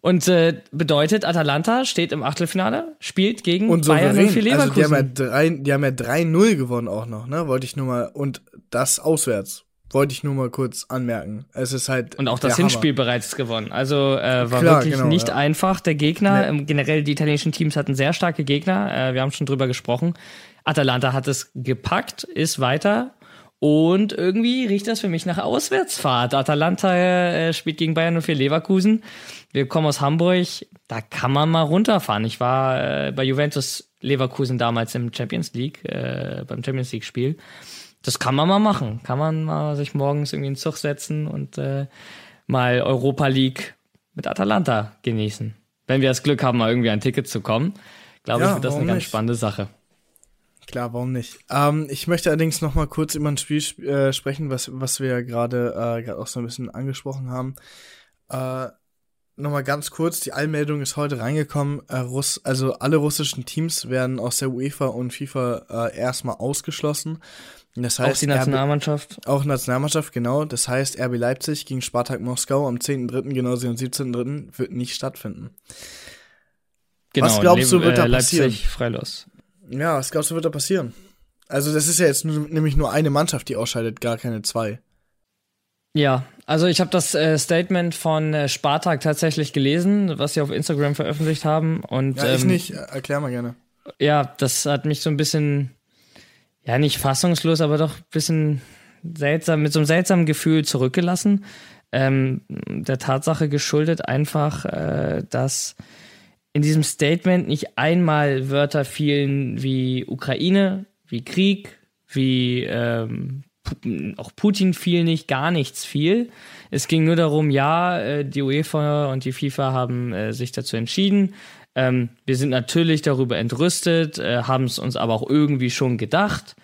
Und äh, bedeutet, Atalanta steht im Achtelfinale, spielt gegen Und Bayern souverän. 04 Also die haben ja Leverkusen. drei, die haben ja 3-0 gewonnen auch noch, ne? Wollte ich nur mal, und das auswärts. Wollte ich nur mal kurz anmerken. Es ist halt. und auch das der Hammer. Hinspiel bereits gewonnen. Also äh, war Klar, wirklich genau, nicht ja. einfach. Der Gegner, Nee. ähm, generell die italienischen Teams hatten sehr starke Gegner. Äh, wir haben schon drüber gesprochen. Atalanta hat es gepackt, ist weiter. Und irgendwie riecht das für mich nach Auswärtsfahrt. Atalanta äh, spielt gegen Bayern 04 Leverkusen. Wir kommen aus Hamburg. Da kann man mal runterfahren. Ich war äh, bei Juventus Leverkusen damals im Champions League, äh, beim Champions League Spiel. Das kann man mal machen. Kann man mal sich morgens irgendwie in den Zug setzen und äh, mal Europa League mit Atalanta genießen. Wenn wir das Glück haben, mal irgendwie ein Ticket zu kommen, glaube Ja, ich, wird das eine warum ganz nicht? spannende Sache. Klar, warum nicht? Ähm, ich möchte allerdings noch mal kurz über ein Spiel sp äh, sprechen, was, was wir ja gerade äh, auch so ein bisschen angesprochen haben. Äh, noch mal ganz kurz, die Allmeldung ist heute reingekommen. Äh, Russ also alle russischen Teams werden aus der UEFA und FIFA äh, erstmal ausgeschlossen. Das heißt, Auch die RB Nationalmannschaft. auch Nationalmannschaft, genau. Das heißt, RB Leipzig gegen Spartak Moskau am 10.3., genauso wie am 17.3. wird nicht stattfinden. Genau, was glaubst du, wird da äh, Leipzig passieren? Freilos. Ja, was glaubst du, wird da passieren? Also, das ist ja jetzt nämlich nur eine Mannschaft, die ausscheidet, gar keine zwei. Ja, also ich habe das äh, Statement von äh, Spartak tatsächlich gelesen, was sie auf Instagram veröffentlicht haben. Und Ja, ich ähm, nicht. Erklär mal gerne. ja, das hat mich so ein bisschen, ja, nicht fassungslos, aber doch ein bisschen seltsam, mit so einem seltsamen Gefühl zurückgelassen. Ähm, der Tatsache geschuldet einfach, äh, dass in diesem Statement nicht einmal Wörter fielen wie Ukraine, wie Krieg, wie ähm, auch Putin fiel nicht, gar nichts fiel. Es ging nur darum, ja, äh, die UEFA und die FIFA haben äh, sich dazu entschieden. Ähm, wir sind natürlich darüber entrüstet, äh, haben es uns aber auch irgendwie schon gedacht.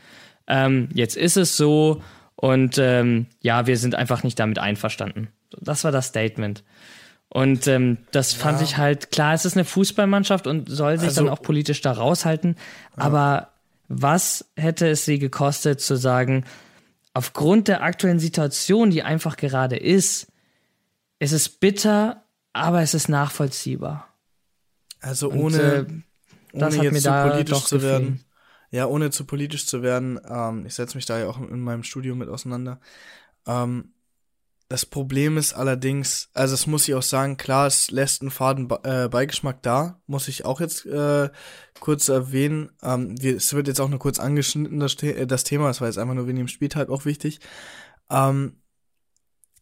Ähm, jetzt ist es so und ähm, ja, wir sind einfach nicht damit einverstanden. Das war das Statement. Und ähm, das fand ich halt, klar, es ist eine Fußballmannschaft und soll sich Also- dann auch politisch da raushalten. Aber was hätte es sie gekostet zu sagen, aufgrund der aktuellen Situation, die einfach gerade ist, es ist bitter, aber es ist nachvollziehbar. Also Und, ohne, äh, das ohne jetzt zu politisch zu gefallen. werden. Ja, ohne zu politisch zu werden. Ähm, ich setze mich da ja auch in meinem Studio mit auseinander. Ähm, das Problem ist allerdings, also das muss ich auch sagen, klar, es lässt einen faden äh, Beigeschmack da, muss ich auch jetzt äh, kurz erwähnen. Ähm, wir, es wird jetzt auch nur kurz angeschnitten, das, äh, das Thema, das war jetzt einfach nur wegen dem Spieltag auch wichtig. Ähm,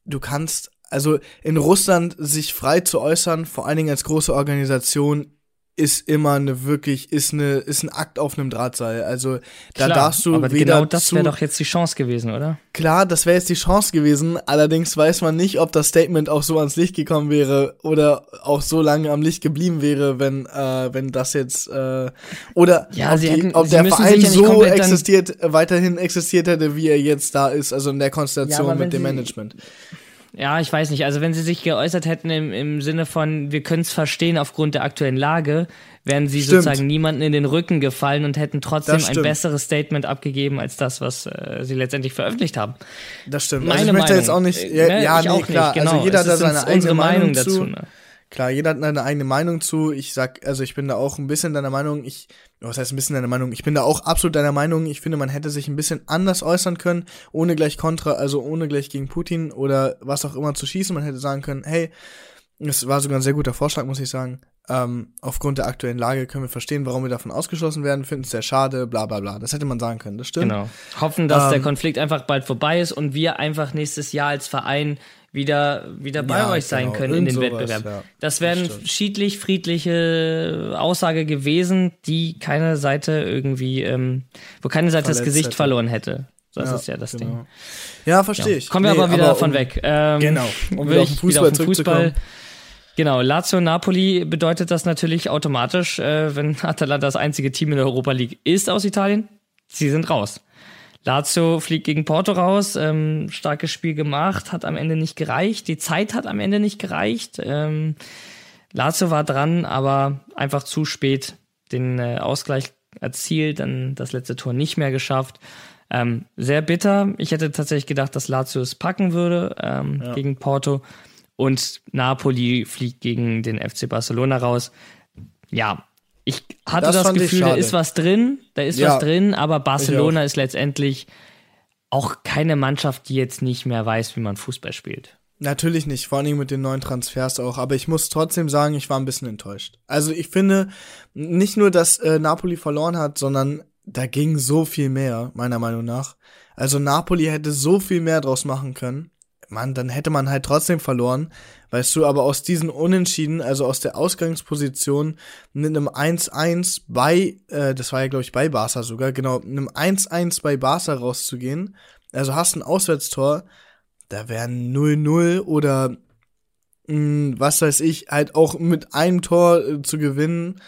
du kannst, also in Russland sich frei zu äußern, vor allen Dingen als große Organisation, ist immer eine wirklich, ist eine, ist ein Akt auf einem Drahtseil. Also da Klar, darfst du aber weder genau das wäre doch jetzt die Chance gewesen, oder? Klar, das wäre jetzt die Chance gewesen, allerdings weiß man nicht, ob das Statement auch so ans Licht gekommen wäre oder auch so lange am Licht geblieben wäre, wenn, äh, wenn das jetzt äh, oder Ja, ob, sie die, hätten- ob der Verein ja so existiert, weiterhin existiert hätte, wie er jetzt da ist, also in der Ja, Konstellation wenn mit dem sie- Management. Ja, ich weiß nicht. Also wenn sie sich geäußert hätten im, im Sinne von, wir können es verstehen aufgrund der aktuellen Lage, wären sie Stimmt. sozusagen niemanden in den Rücken gefallen und hätten trotzdem ein besseres Statement abgegeben als das, was äh, sie letztendlich veröffentlicht haben. Das stimmt. Meine also ich möchte Meinung. jetzt auch nicht, Äh, ja, ne, ja nee, auch klar. nicht, genau. Also jeder hat da seine eigene Meinung, Meinung zu. dazu, ne? Klar, jeder hat eine eigene Meinung zu. Ich sag, also ich bin da auch ein bisschen deiner Meinung. Ich, was heißt ein bisschen deiner Meinung? Ich bin da auch absolut deiner Meinung. Ich finde, man hätte sich ein bisschen anders äußern können, ohne gleich kontra, also ohne gleich gegen Putin oder was auch immer zu schießen. Man hätte sagen können, hey, das war sogar ein sehr guter Vorschlag, muss ich sagen. Ähm, aufgrund der aktuellen Lage können wir verstehen, warum wir davon ausgeschlossen werden, finden es sehr schade, bla bla bla. Das hätte man sagen können, das stimmt. Genau. Hoffen, dass der Ähm, Konflikt einfach bald vorbei ist und wir einfach nächstes Jahr als Verein wieder, wieder bei Ja, euch sein genau. können in den sowas, Wettbewerb. ja. Das wäre eine Das stimmt. schiedlich, friedliche Aussage gewesen, die keine Seite irgendwie, ähm, wo keine Seite das Verletzt Gesicht hätte. verloren hätte. Das Ja, ist ja das genau. Ding. Ja, verstehe ich. Kommen wir Nee, aber wieder davon um- weg. Ähm, Genau, um wieder auf den Fußball den zurückzukommen. Genau, Lazio Napoli bedeutet das natürlich automatisch, äh, wenn Atalanta das einzige Team in der Europa League ist aus Italien. Sie sind raus. Lazio fliegt gegen Porto raus, ähm, starkes Spiel gemacht, hat am Ende nicht gereicht. Die Zeit hat am Ende nicht gereicht. Ähm, Lazio war dran, aber einfach zu spät den äh, Ausgleich erzielt, dann das letzte Tor nicht mehr geschafft. Ähm, sehr bitter. Ich hätte tatsächlich gedacht, dass Lazio es packen würde ähm, gegen Porto. Und Napoli fliegt gegen den FC Barcelona raus. Ja, ich hatte Das das, Gefühl, da ist was drin, da ist Ja, was drin, aber Barcelona ist letztendlich auch keine Mannschaft, die jetzt nicht mehr weiß, wie man Fußball spielt. Natürlich nicht, vor allem mit den neuen Transfers auch. Aber ich muss trotzdem sagen, ich war ein bisschen enttäuscht. Also ich finde nicht nur, dass äh, Napoli verloren hat, sondern da ging so viel mehr, meiner Meinung nach. Also Napoli hätte so viel mehr draus machen können. Mann, dann hätte man halt trotzdem verloren. Weißt du, aber aus diesen Unentschieden, also aus der Ausgangsposition mit einem 1-1 bei, äh, das war ja glaube ich bei Barca sogar, genau, mit einem 1-1 bei Barca rauszugehen, also hast ein Auswärtstor, da wären 0-0 oder mh, was weiß ich, halt auch mit einem Tor äh, zu gewinnen,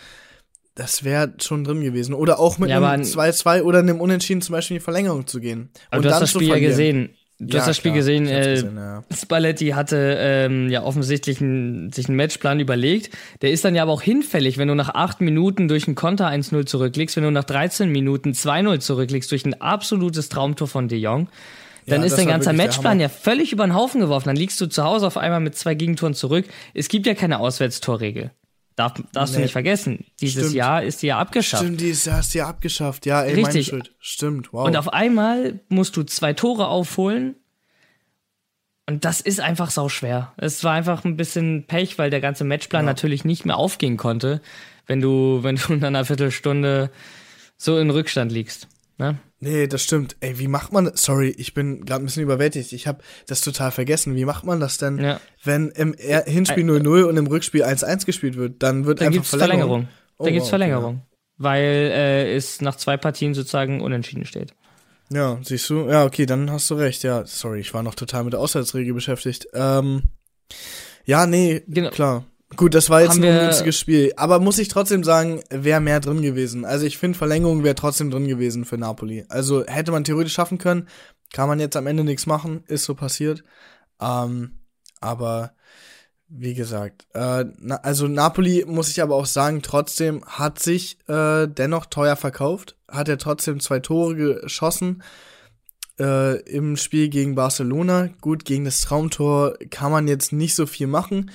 das wäre schon drin gewesen. Oder auch mit Ja, einem aber- 2-2 oder einem Unentschieden zum Beispiel in die Verlängerung zu gehen. Aber Und du hast dann das Spiel ja gesehen. Du Ja, hast das Spiel klar, gesehen, äh, gesehen, ja. Spalletti hatte ähm, ja offensichtlich ein, sich einen Matchplan überlegt. Der ist dann ja aber auch hinfällig, wenn du nach 8 Minuten durch einen Konter 1-0 zurückliegst, wenn du nach 13 Minuten 2-0 zurückliegst durch ein absolutes Traumtor von De Jong. Dann Ja, ist dein ganzer Matchplan ja völlig über den Haufen geworfen. Dann liegst du zu Hause auf einmal mit zwei Gegentoren zurück. Es gibt ja keine Auswärtstorregel. Darf, darfst du Nee. nicht vergessen. Dieses Stimmt. Jahr ist die ja abgeschafft. Stimmt, die ist, hast du ja abgeschafft. Ja, ey, meine Richtig. Schuld. Stimmt, wow. Und auf einmal musst du zwei Tore aufholen. Und das ist einfach sau schwer. Es war einfach ein bisschen Pech, weil der ganze Matchplan natürlich nicht mehr aufgehen konnte, wenn du, wenn du in einer Viertelstunde so in Rückstand liegst. Ne? Nee, das stimmt. Ey, wie macht man Sorry, ich bin gerade ein bisschen überwältigt. Ich habe das total vergessen. Wie macht man das denn, Ja. wenn im Er- Hinspiel 0-0 und im Rückspiel 1-1 gespielt wird? Dann wird Dann einfach gibt's Verlängerung. Oh, Dann gibt's wow, Verlängerung. Weil äh, es nach zwei Partien sozusagen unentschieden steht. Ja, siehst du? Ja, okay, dann hast du recht. Ja, sorry, ich war noch total mit der Auswärtsregel beschäftigt. Ähm, ja, nee, Genau. klar. Gut, das war jetzt ein ungünstiges Spiel. Aber muss ich trotzdem sagen, wäre mehr drin gewesen. Also ich finde, Verlängerung wäre trotzdem drin gewesen für Napoli. Also hätte man theoretisch schaffen können. Kann man jetzt am Ende nichts machen. Ist so passiert. Ähm, aber wie gesagt, äh, na, also Napoli, muss ich aber auch sagen, trotzdem hat sich äh, dennoch teuer verkauft. Hat er trotzdem zwei Tore geschossen äh, im Spiel gegen Barcelona. Gut, gegen das Traumtor kann man jetzt nicht so viel machen,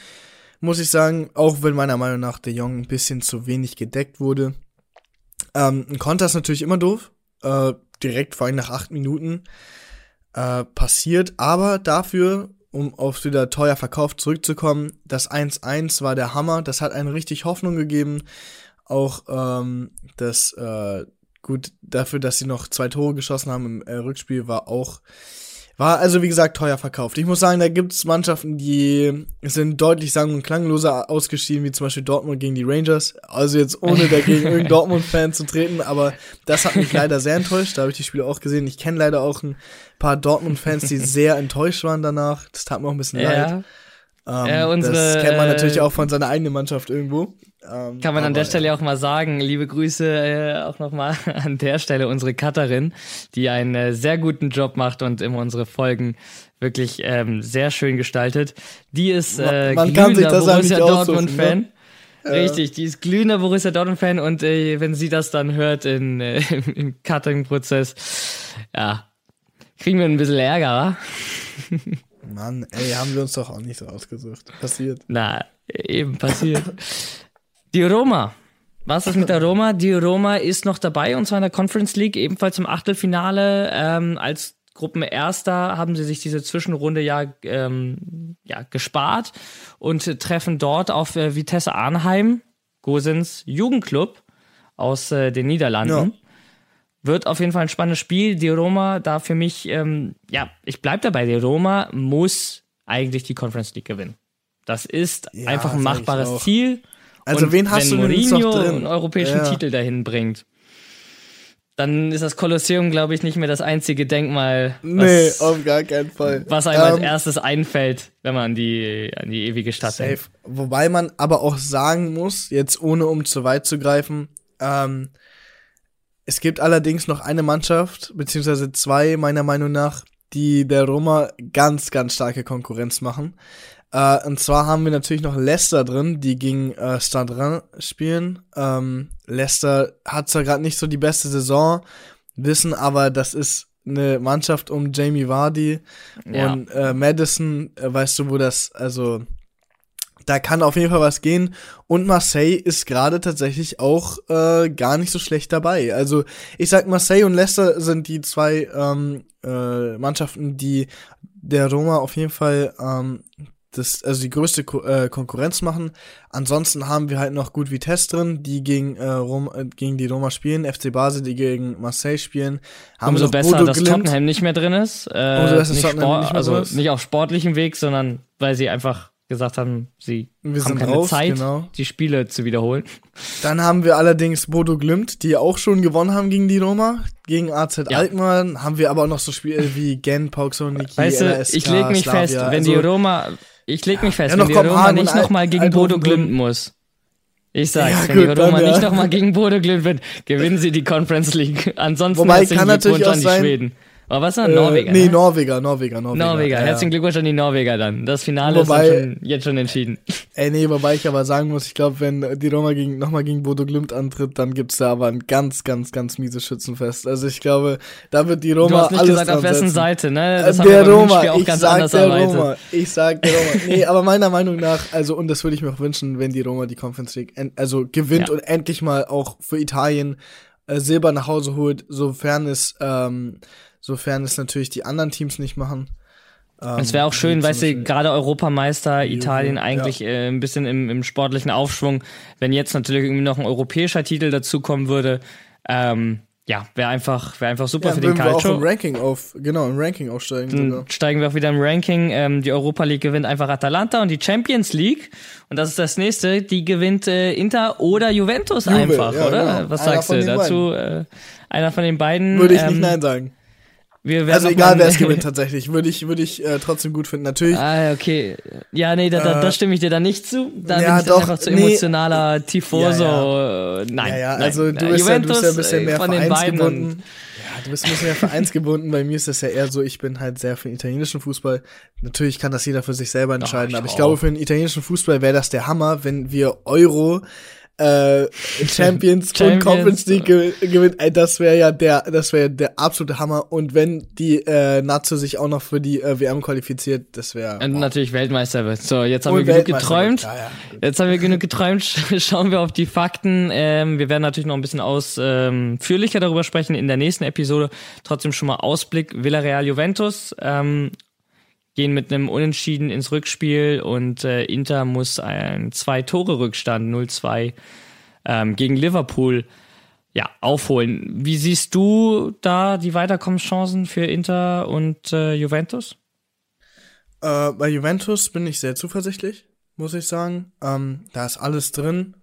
muss ich sagen, auch wenn meiner Meinung nach der Jong ein bisschen zu wenig gedeckt wurde. Ähm, ein Konter ist natürlich immer doof, äh, direkt vor allem nach acht Minuten äh, passiert, aber dafür, um auf wieder teuer verkauft zurückzukommen, das 1-1 war der Hammer, das hat eine richtig Hoffnung gegeben, auch ähm, das äh, gut dafür, dass sie noch zwei Tore geschossen haben im äh, Rückspiel, war auch war also wie gesagt teuer verkauft. Ich muss sagen, da gibt's Mannschaften, die sind deutlich sang- und klangloser ausgeschieden, wie zum Beispiel Dortmund gegen die Rangers. Also jetzt ohne dagegen irgendeinen Dortmund-Fan zu treten, aber das hat mich leider sehr enttäuscht. Da habe ich die Spiele auch gesehen. Ich kenne leider auch ein paar Dortmund-Fans, die sehr enttäuscht waren danach. Das tat mir auch ein bisschen leid. Ähm, Ja, unsere, das kennt man natürlich auch von seiner eigenen Mannschaft irgendwo. Ähm, Kann man an der Stelle auch mal sagen, liebe Grüße äh, auch nochmal an der Stelle unsere Cutterin, die einen äh, sehr guten Job macht und immer unsere Folgen wirklich ähm, sehr schön gestaltet. Die ist äh, Man sich glühender Borussia Dortmund-Fan. ne? Richtig, die ist glühender Borussia Dortmund-Fan und äh, wenn sie das dann hört in, äh, im, im Cutting-Prozess, ja, kriegen wir ein bisschen Ärger, wa? Mann, ey, haben wir uns doch auch nicht so ausgesucht. Passiert. Na, eben passiert. Die Roma. Was ist mit der Roma? Die Roma ist noch dabei und zwar in der Conference League, ebenfalls im Achtelfinale. Ähm, als Gruppenerster haben sie sich diese Zwischenrunde ja, ähm, ja gespart und treffen dort auf äh, Vitesse Arnheim, Gosens Jugendclub aus äh, den Niederlanden. Wird auf jeden Fall ein spannendes Spiel. Die Roma, da für mich, ähm, ja, ich bleib dabei. Die Roma muss eigentlich die Conference League gewinnen. Das ist Ja, einfach ein machbares. Ziel. Also Und wen hast wenn du Mourinho noch drin? einen europäischen Ja. Titel dahin bringt, dann ist das Kolosseum, glaube ich, nicht mehr das einzige Denkmal, Nee, was, auf gar keinen Fall. was einem als Ähm, erstes einfällt, wenn man an die, an die ewige Stadt denkt. Safe. Wobei man aber auch sagen muss, jetzt ohne um zu weit zu greifen, ähm, es gibt allerdings noch eine Mannschaft, beziehungsweise zwei meiner Meinung nach, die der Roma ganz, ganz starke Konkurrenz machen. Äh, und zwar haben wir natürlich noch Leicester drin, die gegen äh, Stade Rennes spielen. Ähm, Leicester hat zwar gerade nicht so die beste Saison, wissen aber, das ist eine Mannschaft um Jamie Vardy Ja. und äh, Madison, äh, weißt du, wo das, also da kann auf jeden Fall was gehen. Und Marseille ist gerade tatsächlich auch äh, gar nicht so schlecht dabei. Also ich sag, Marseille und Leicester sind die zwei ähm, äh, Mannschaften, die der Roma auf jeden Fall ähm, das, also die größte Ko äh, Konkurrenz machen. Ansonsten haben wir halt noch gut Vitesse drin, die gegen, äh, Rom, äh, gegen die Roma spielen, FC Basel, die gegen Marseille spielen. Haben Umso besser, Bodo dass Glimt. Tottenham nicht mehr drin ist. Äh, Umso besser, nicht Sport, nicht also ist. nicht auf sportlichem Weg, sondern weil sie einfach gesagt haben, sie Wir haben keine raus, Zeit, genau. die Spiele zu wiederholen. Dann haben wir allerdings Bodo Glimt, die auch schon gewonnen haben gegen die Roma. Gegen AZ Ja. Alkmaar haben wir aber auch noch so Spiele wie Gen, Pauk Soniki, Weißt du, LASK, ich lege mich Slavia. fest, wenn also, die Roma Ich leg mich fest, Ja, wenn die Roma und nicht Al- nochmal gegen Bodo Glimt muss. Ich sag's, Ja, wenn die gut, Roma dann, nicht ja. nochmal gegen Bodo Glimt wird, gewinnen sie die Conference League. Ansonsten Wobei, herzlichen kann natürlich Glückwunsch auch an die sein- Schweden. Aber was war Äh, Norweger? nee, ne? Norweger, Norweger, Norweger. Norweger. Ja. Herzlichen Glückwunsch an die Norweger dann. Das Finale Wobei- ist schon, jetzt schon entschieden. Ey, nee, wobei ich aber sagen muss, ich glaube, wenn die Roma gegen, nochmal gegen Bodo Glimt antritt, dann gibt's da aber ein ganz, ganz, ganz mieses Schützenfest. Also ich glaube, da wird die Roma Du hast nicht alles gesagt, auf wessen. Seite, ne? Äh, Das wir der Roma, ich ganz sag der. Roma, ich sag der Roma. Nee, aber meiner Meinung nach, also, und das würde ich mir auch wünschen, wenn die Roma die Conference League, also gewinnt Ja. und endlich mal auch für Italien äh, Silber nach Hause holt, sofern es, ähm, sofern es natürlich die anderen Teams nicht machen. Ähm, Es wäre auch schön, weißt du, gerade Europameister, Italien ja. eigentlich äh, ein bisschen im, im sportlichen Aufschwung. Wenn jetzt natürlich irgendwie noch ein europäischer Titel dazukommen würde, ähm, ja, wäre einfach, wäre einfach super ja, für den würden wir auch Calcio. im Ranking auf, genau, im Ranking aufsteigen sogar. Dann steigen wir auch wieder im Ranking. Ähm, die Europa League gewinnt einfach Atalanta und die Champions League, und das ist das nächste, die gewinnt äh, Inter oder Juventus Juve, einfach, ja, oder? genau. Was Einer sagst du dazu? Äh, einer von den beiden. Würde ich ähm, nicht Nein sagen. Also egal, wer es gewinnt tatsächlich, würde ich, würde ich äh, trotzdem gut finden. Natürlich, Ah, okay. Ja, nee, da, da, Äh, da stimme ich dir dann nicht zu. Da ja, bin ich doch, einfach zu nee. emotionaler Tifoso. Ja, Äh, Nein. ja, ja, nein. also du Äh, bist, ja, du Juventus bist ja ein bisschen äh, mehr beiden. vereinsgebunden. und- Ja, du bist ein bisschen mehr vereinsgebunden. Bei mir ist das ja eher so, ich bin halt sehr für den italienischen Fußball. Natürlich kann das jeder für sich selber entscheiden, ich aber ich auch. glaube, für den italienischen Fußball wäre das der Hammer, wenn wir Euro äh, Champions, und Champions, Conference League ge gewinnt. Ey, das wäre ja der, das wäre der absolute Hammer. Und wenn die äh, Nazio sich auch noch für die äh, WM qualifiziert, das wäre. Und natürlich Weltmeister wird. So, jetzt haben Und wir genug geträumt. ja, ja. Jetzt haben wir genug geträumt. Schauen wir auf die Fakten. Ähm, wir werden natürlich noch ein bisschen ausführlicher darüber sprechen in der nächsten Episode. Trotzdem schon mal Ausblick. Villarreal Juventus ähm, gehen mit einem Unentschieden ins Rückspiel und äh, Inter muss ein Zwei-Tore-Rückstand 0-2 ähm, gegen Liverpool ja, aufholen. Wie siehst du da die Weiterkommenschancen für Inter und äh, Juventus? Äh, bei Juventus bin ich sehr zuversichtlich, muss ich sagen. Ähm, da ist alles drin.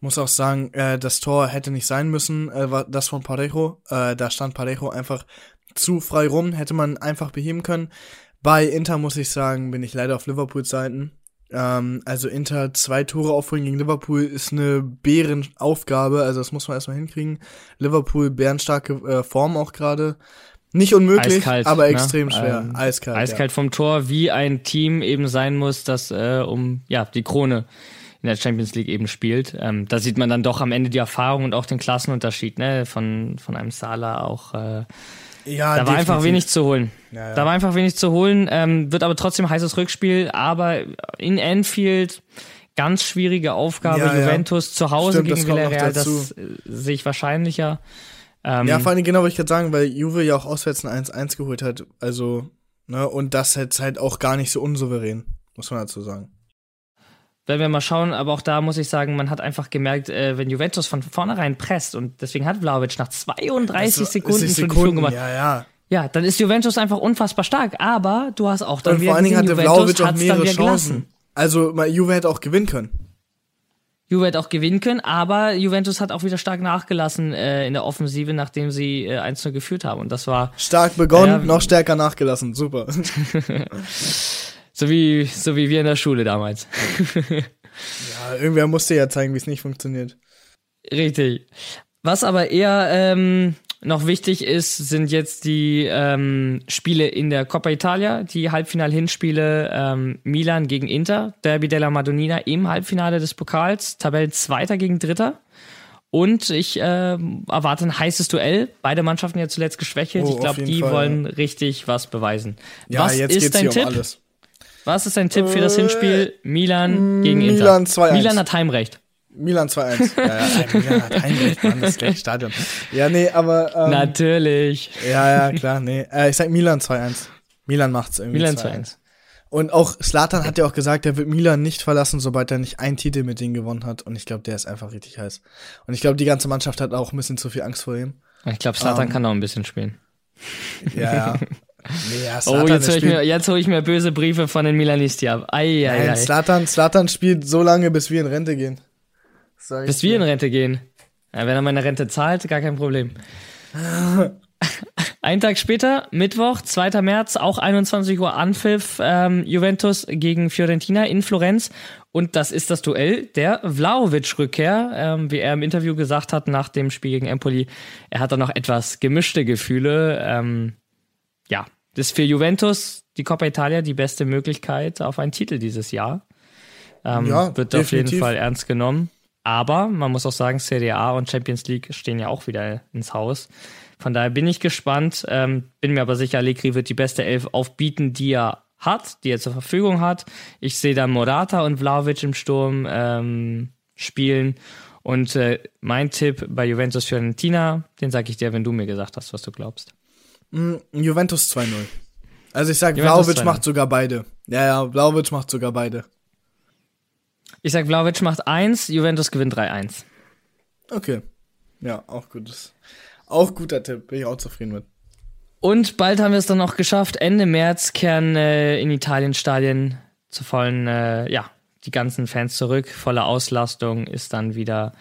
Muss auch sagen, äh, das Tor hätte nicht sein müssen, äh, das von Parejo. Äh, da stand Parejo einfach zu frei rum, hätte man einfach beheben können. Bei Inter muss ich sagen, bin ich leider auf Liverpools Seiten. Ähm, also Inter zwei Tore aufholen gegen Liverpool ist eine Bärenaufgabe, also das muss man erstmal hinkriegen. Liverpool bärenstarke äh, Form auch gerade. Nicht unmöglich, Eiskalt, aber ne? extrem schwer. Ähm, eiskalt. Eiskalt vom Tor, wie ein Team eben sein muss, das äh, um ja die Krone in der Champions League eben spielt. Ähm, da sieht man dann doch am Ende die Erfahrung und auch den Klassenunterschied, ne, von von einem Salah auch. Äh, Ja, da war einfach definitiv. wenig zu holen. Ja, ja. Da war einfach wenig zu holen. Ähm, wird aber trotzdem heißes Rückspiel. Aber in Anfield ganz schwierige Aufgabe. Ja. Juventus zu Hause Stimmt, gegen Villarreal, das äh, sehe ich wahrscheinlicher. Ähm, Ja, vor allem genau, was ich gerade sagen, weil Juve ja auch auswärts ein 1-1 geholt hat. Also, ne, und das jetzt halt auch gar nicht so unsouverän, muss man dazu sagen. Werden wir mal schauen, aber auch da muss ich sagen, man hat einfach gemerkt, äh, wenn Juventus von vornherein presst und deswegen hat Vlahovic nach 32 Also, Sekunden 60 schon die gemacht. Ja, ja. Ja, dann ist Juventus einfach unfassbar stark, aber du hast auch dann Und wieder vor allen Dingen hatte Juventus Vlaovic auch mehrere Chancen. gelassen. Also, Juve hätte auch gewinnen können. Juve hätte auch gewinnen können, aber Juventus hat auch wieder stark nachgelassen äh, in der Offensive, nachdem sie äh, 1-0 geführt haben. Und das war Stark begonnen, Ja. noch stärker nachgelassen. Super. so wie, so wie wir in der Schule damals. ja, irgendwer musste ja zeigen, wie es nicht funktioniert. Richtig. Was aber eher ähm, noch wichtig ist, sind jetzt die ähm, Spiele in der Coppa Italia, die Halbfinal-Hinspiele ähm, Milan gegen Inter, Derby della Madonnina im Halbfinale des Pokals, Tabellenzweiter gegen Dritter. Und ich ähm, erwarte ein heißes Duell. Beide Mannschaften ja zuletzt geschwächelt. Oh, ich glaube, die Fall, wollen richtig was beweisen. Ja, was jetzt ist geht's dein hier Tipp? um alles. Was ist dein Tipp für das Hinspiel Milan gegen Inter? Milan 2-1. Milan hat Heimrecht. Milan 2-1. ja, ja, Milan hat Heimrecht, Mann, das gleiche Stadion. Ja, nee, aber. Ähm, Natürlich. Ja, ja, klar, nee. Äh, ich sag Milan 2-1. Milan macht's irgendwie. Milan 2-1. 2-1. Und auch Slatan hat ja auch gesagt, er wird Milan nicht verlassen, sobald er nicht einen Titel mit denen gewonnen hat. Und ich glaube, der ist einfach richtig heiß. Und ich glaube, die ganze Mannschaft hat auch ein bisschen zu viel Angst vor ihm. Ich glaube, Slatan Ähm, kann noch ein bisschen spielen. Ja, ja. nee, ja Oh, jetzt hole ich, mir- spielt, jetzt hol ich mir böse Briefe von den Milanisti ab. Ei, ei, Nein, ei. Zlatan, Zlatan spielt so lange, bis wir in Rente gehen. Bis wir in. Rente gehen. Ja, wenn er meine Rente zahlt, gar kein Problem. Einen Tag später, Mittwoch, 2. März, auch 21 Uhr Anpfiff, ähm, Juventus gegen Fiorentina in Florenz. Und das ist das Duell der Vlaovic-Rückkehr. Ähm, wie er im Interview gesagt hat nach dem Spiel gegen Empoli, er hat da noch etwas gemischte Gefühle. Ähm, ja, das ist für Juventus, die Coppa Italia, die beste Möglichkeit auf einen Titel dieses Jahr. Ähm, ja, wird definitiv. auf jeden Fall ernst genommen. Aber man muss auch sagen, Serie A und Champions League stehen ja auch wieder ins Haus. Von daher bin ich gespannt, ähm, bin mir aber sicher, Allegri wird die beste Elf aufbieten, die er hat, die er zur Verfügung hat. Ich sehe da Morata und Vlaovic im Sturm ähm, spielen. Und äh, mein Tipp bei Juventus Fiorentina, den sage ich dir, wenn du mir gesagt hast, was du glaubst. Mm, Juventus 2-0. Also ich sage, Vlaovic macht sogar beide. Ja, ja, Vlaovic macht sogar beide. Ich sag, Vlaovic macht 1, Juventus gewinnt 3-1. Okay. Ja, auch gutes. Auch guter Tipp, bin ich auch zufrieden mit. Und bald haben wir es dann noch geschafft. Ende März kehren äh, in Italien Stadien zu vollen, äh, ja, die ganzen Fans zurück. Volle Auslastung ist dann wieder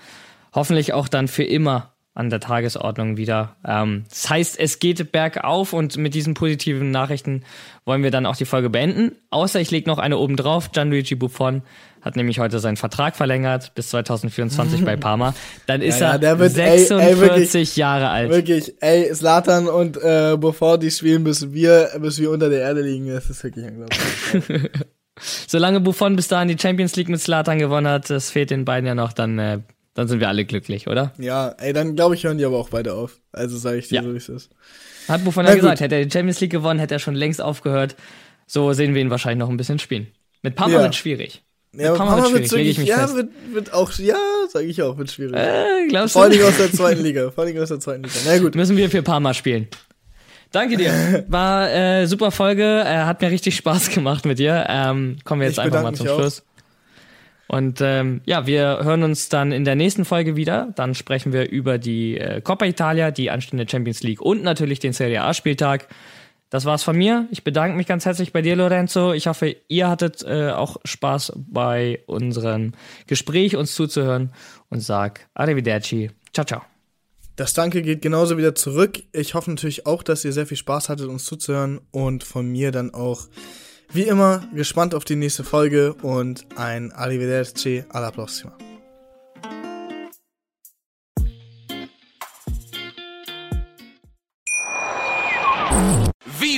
hoffentlich auch dann für immer an der Tagesordnung wieder. Ähm, das heißt, es geht bergauf und mit diesen positiven Nachrichten wollen wir dann auch die Folge beenden. Außer ich lege noch eine oben drauf. Gianluigi Buffon hat nämlich heute seinen Vertrag verlängert bis 2024 bei Parma. Dann ist ja, ja, er wird, 46 ey, ey, wirklich, Jahre alt. Wirklich, ey, Slatan und äh, bevor die spielen, bis wir, bis wir unter der Erde liegen, das ist wirklich unglaublich. Solange Buffon bis dahin die Champions League mit Slatan gewonnen hat, das fehlt den beiden ja noch, dann, äh, dann sind wir alle glücklich, oder? Ja, ey, dann glaube ich, hören die aber auch beide auf. Also sage ich dir ja. so, wie es ist. Hat Buffon ja gesagt, hätte er die Champions League gewonnen, hätte er schon längst aufgehört. So sehen wir ihn wahrscheinlich noch ein bisschen spielen. Mit Parma ja. wird schwierig. Ja, Parma, Parma wird schwierig, wirklich, ja, wird, wird auch, ja, sage ich auch, wird schwierig. Äh, glaubst Vor allem aus der zweiten Liga, vor allem aus der zweiten Liga. Na gut. Müssen wir für Parma spielen. Danke dir. War äh, super Folge, äh, hat mir richtig Spaß gemacht mit dir. Ähm, kommen wir jetzt ich einfach mal zum Schluss. Und ähm, ja, wir hören uns dann in der nächsten Folge wieder. Dann sprechen wir über die äh, Coppa Italia, die anstehende Champions League und natürlich den Serie A Spieltag. Das war's von mir. Ich bedanke mich ganz herzlich bei dir, Lorenzo. Ich hoffe, ihr hattet äh, auch Spaß bei unserem Gespräch, uns zuzuhören und sag Arrivederci. Ciao, ciao. Das Danke geht genauso wieder zurück. Ich hoffe natürlich auch, dass ihr sehr viel Spaß hattet, uns zuzuhören und von mir dann auch wie immer gespannt auf die nächste Folge und ein Arrivederci alla prossima.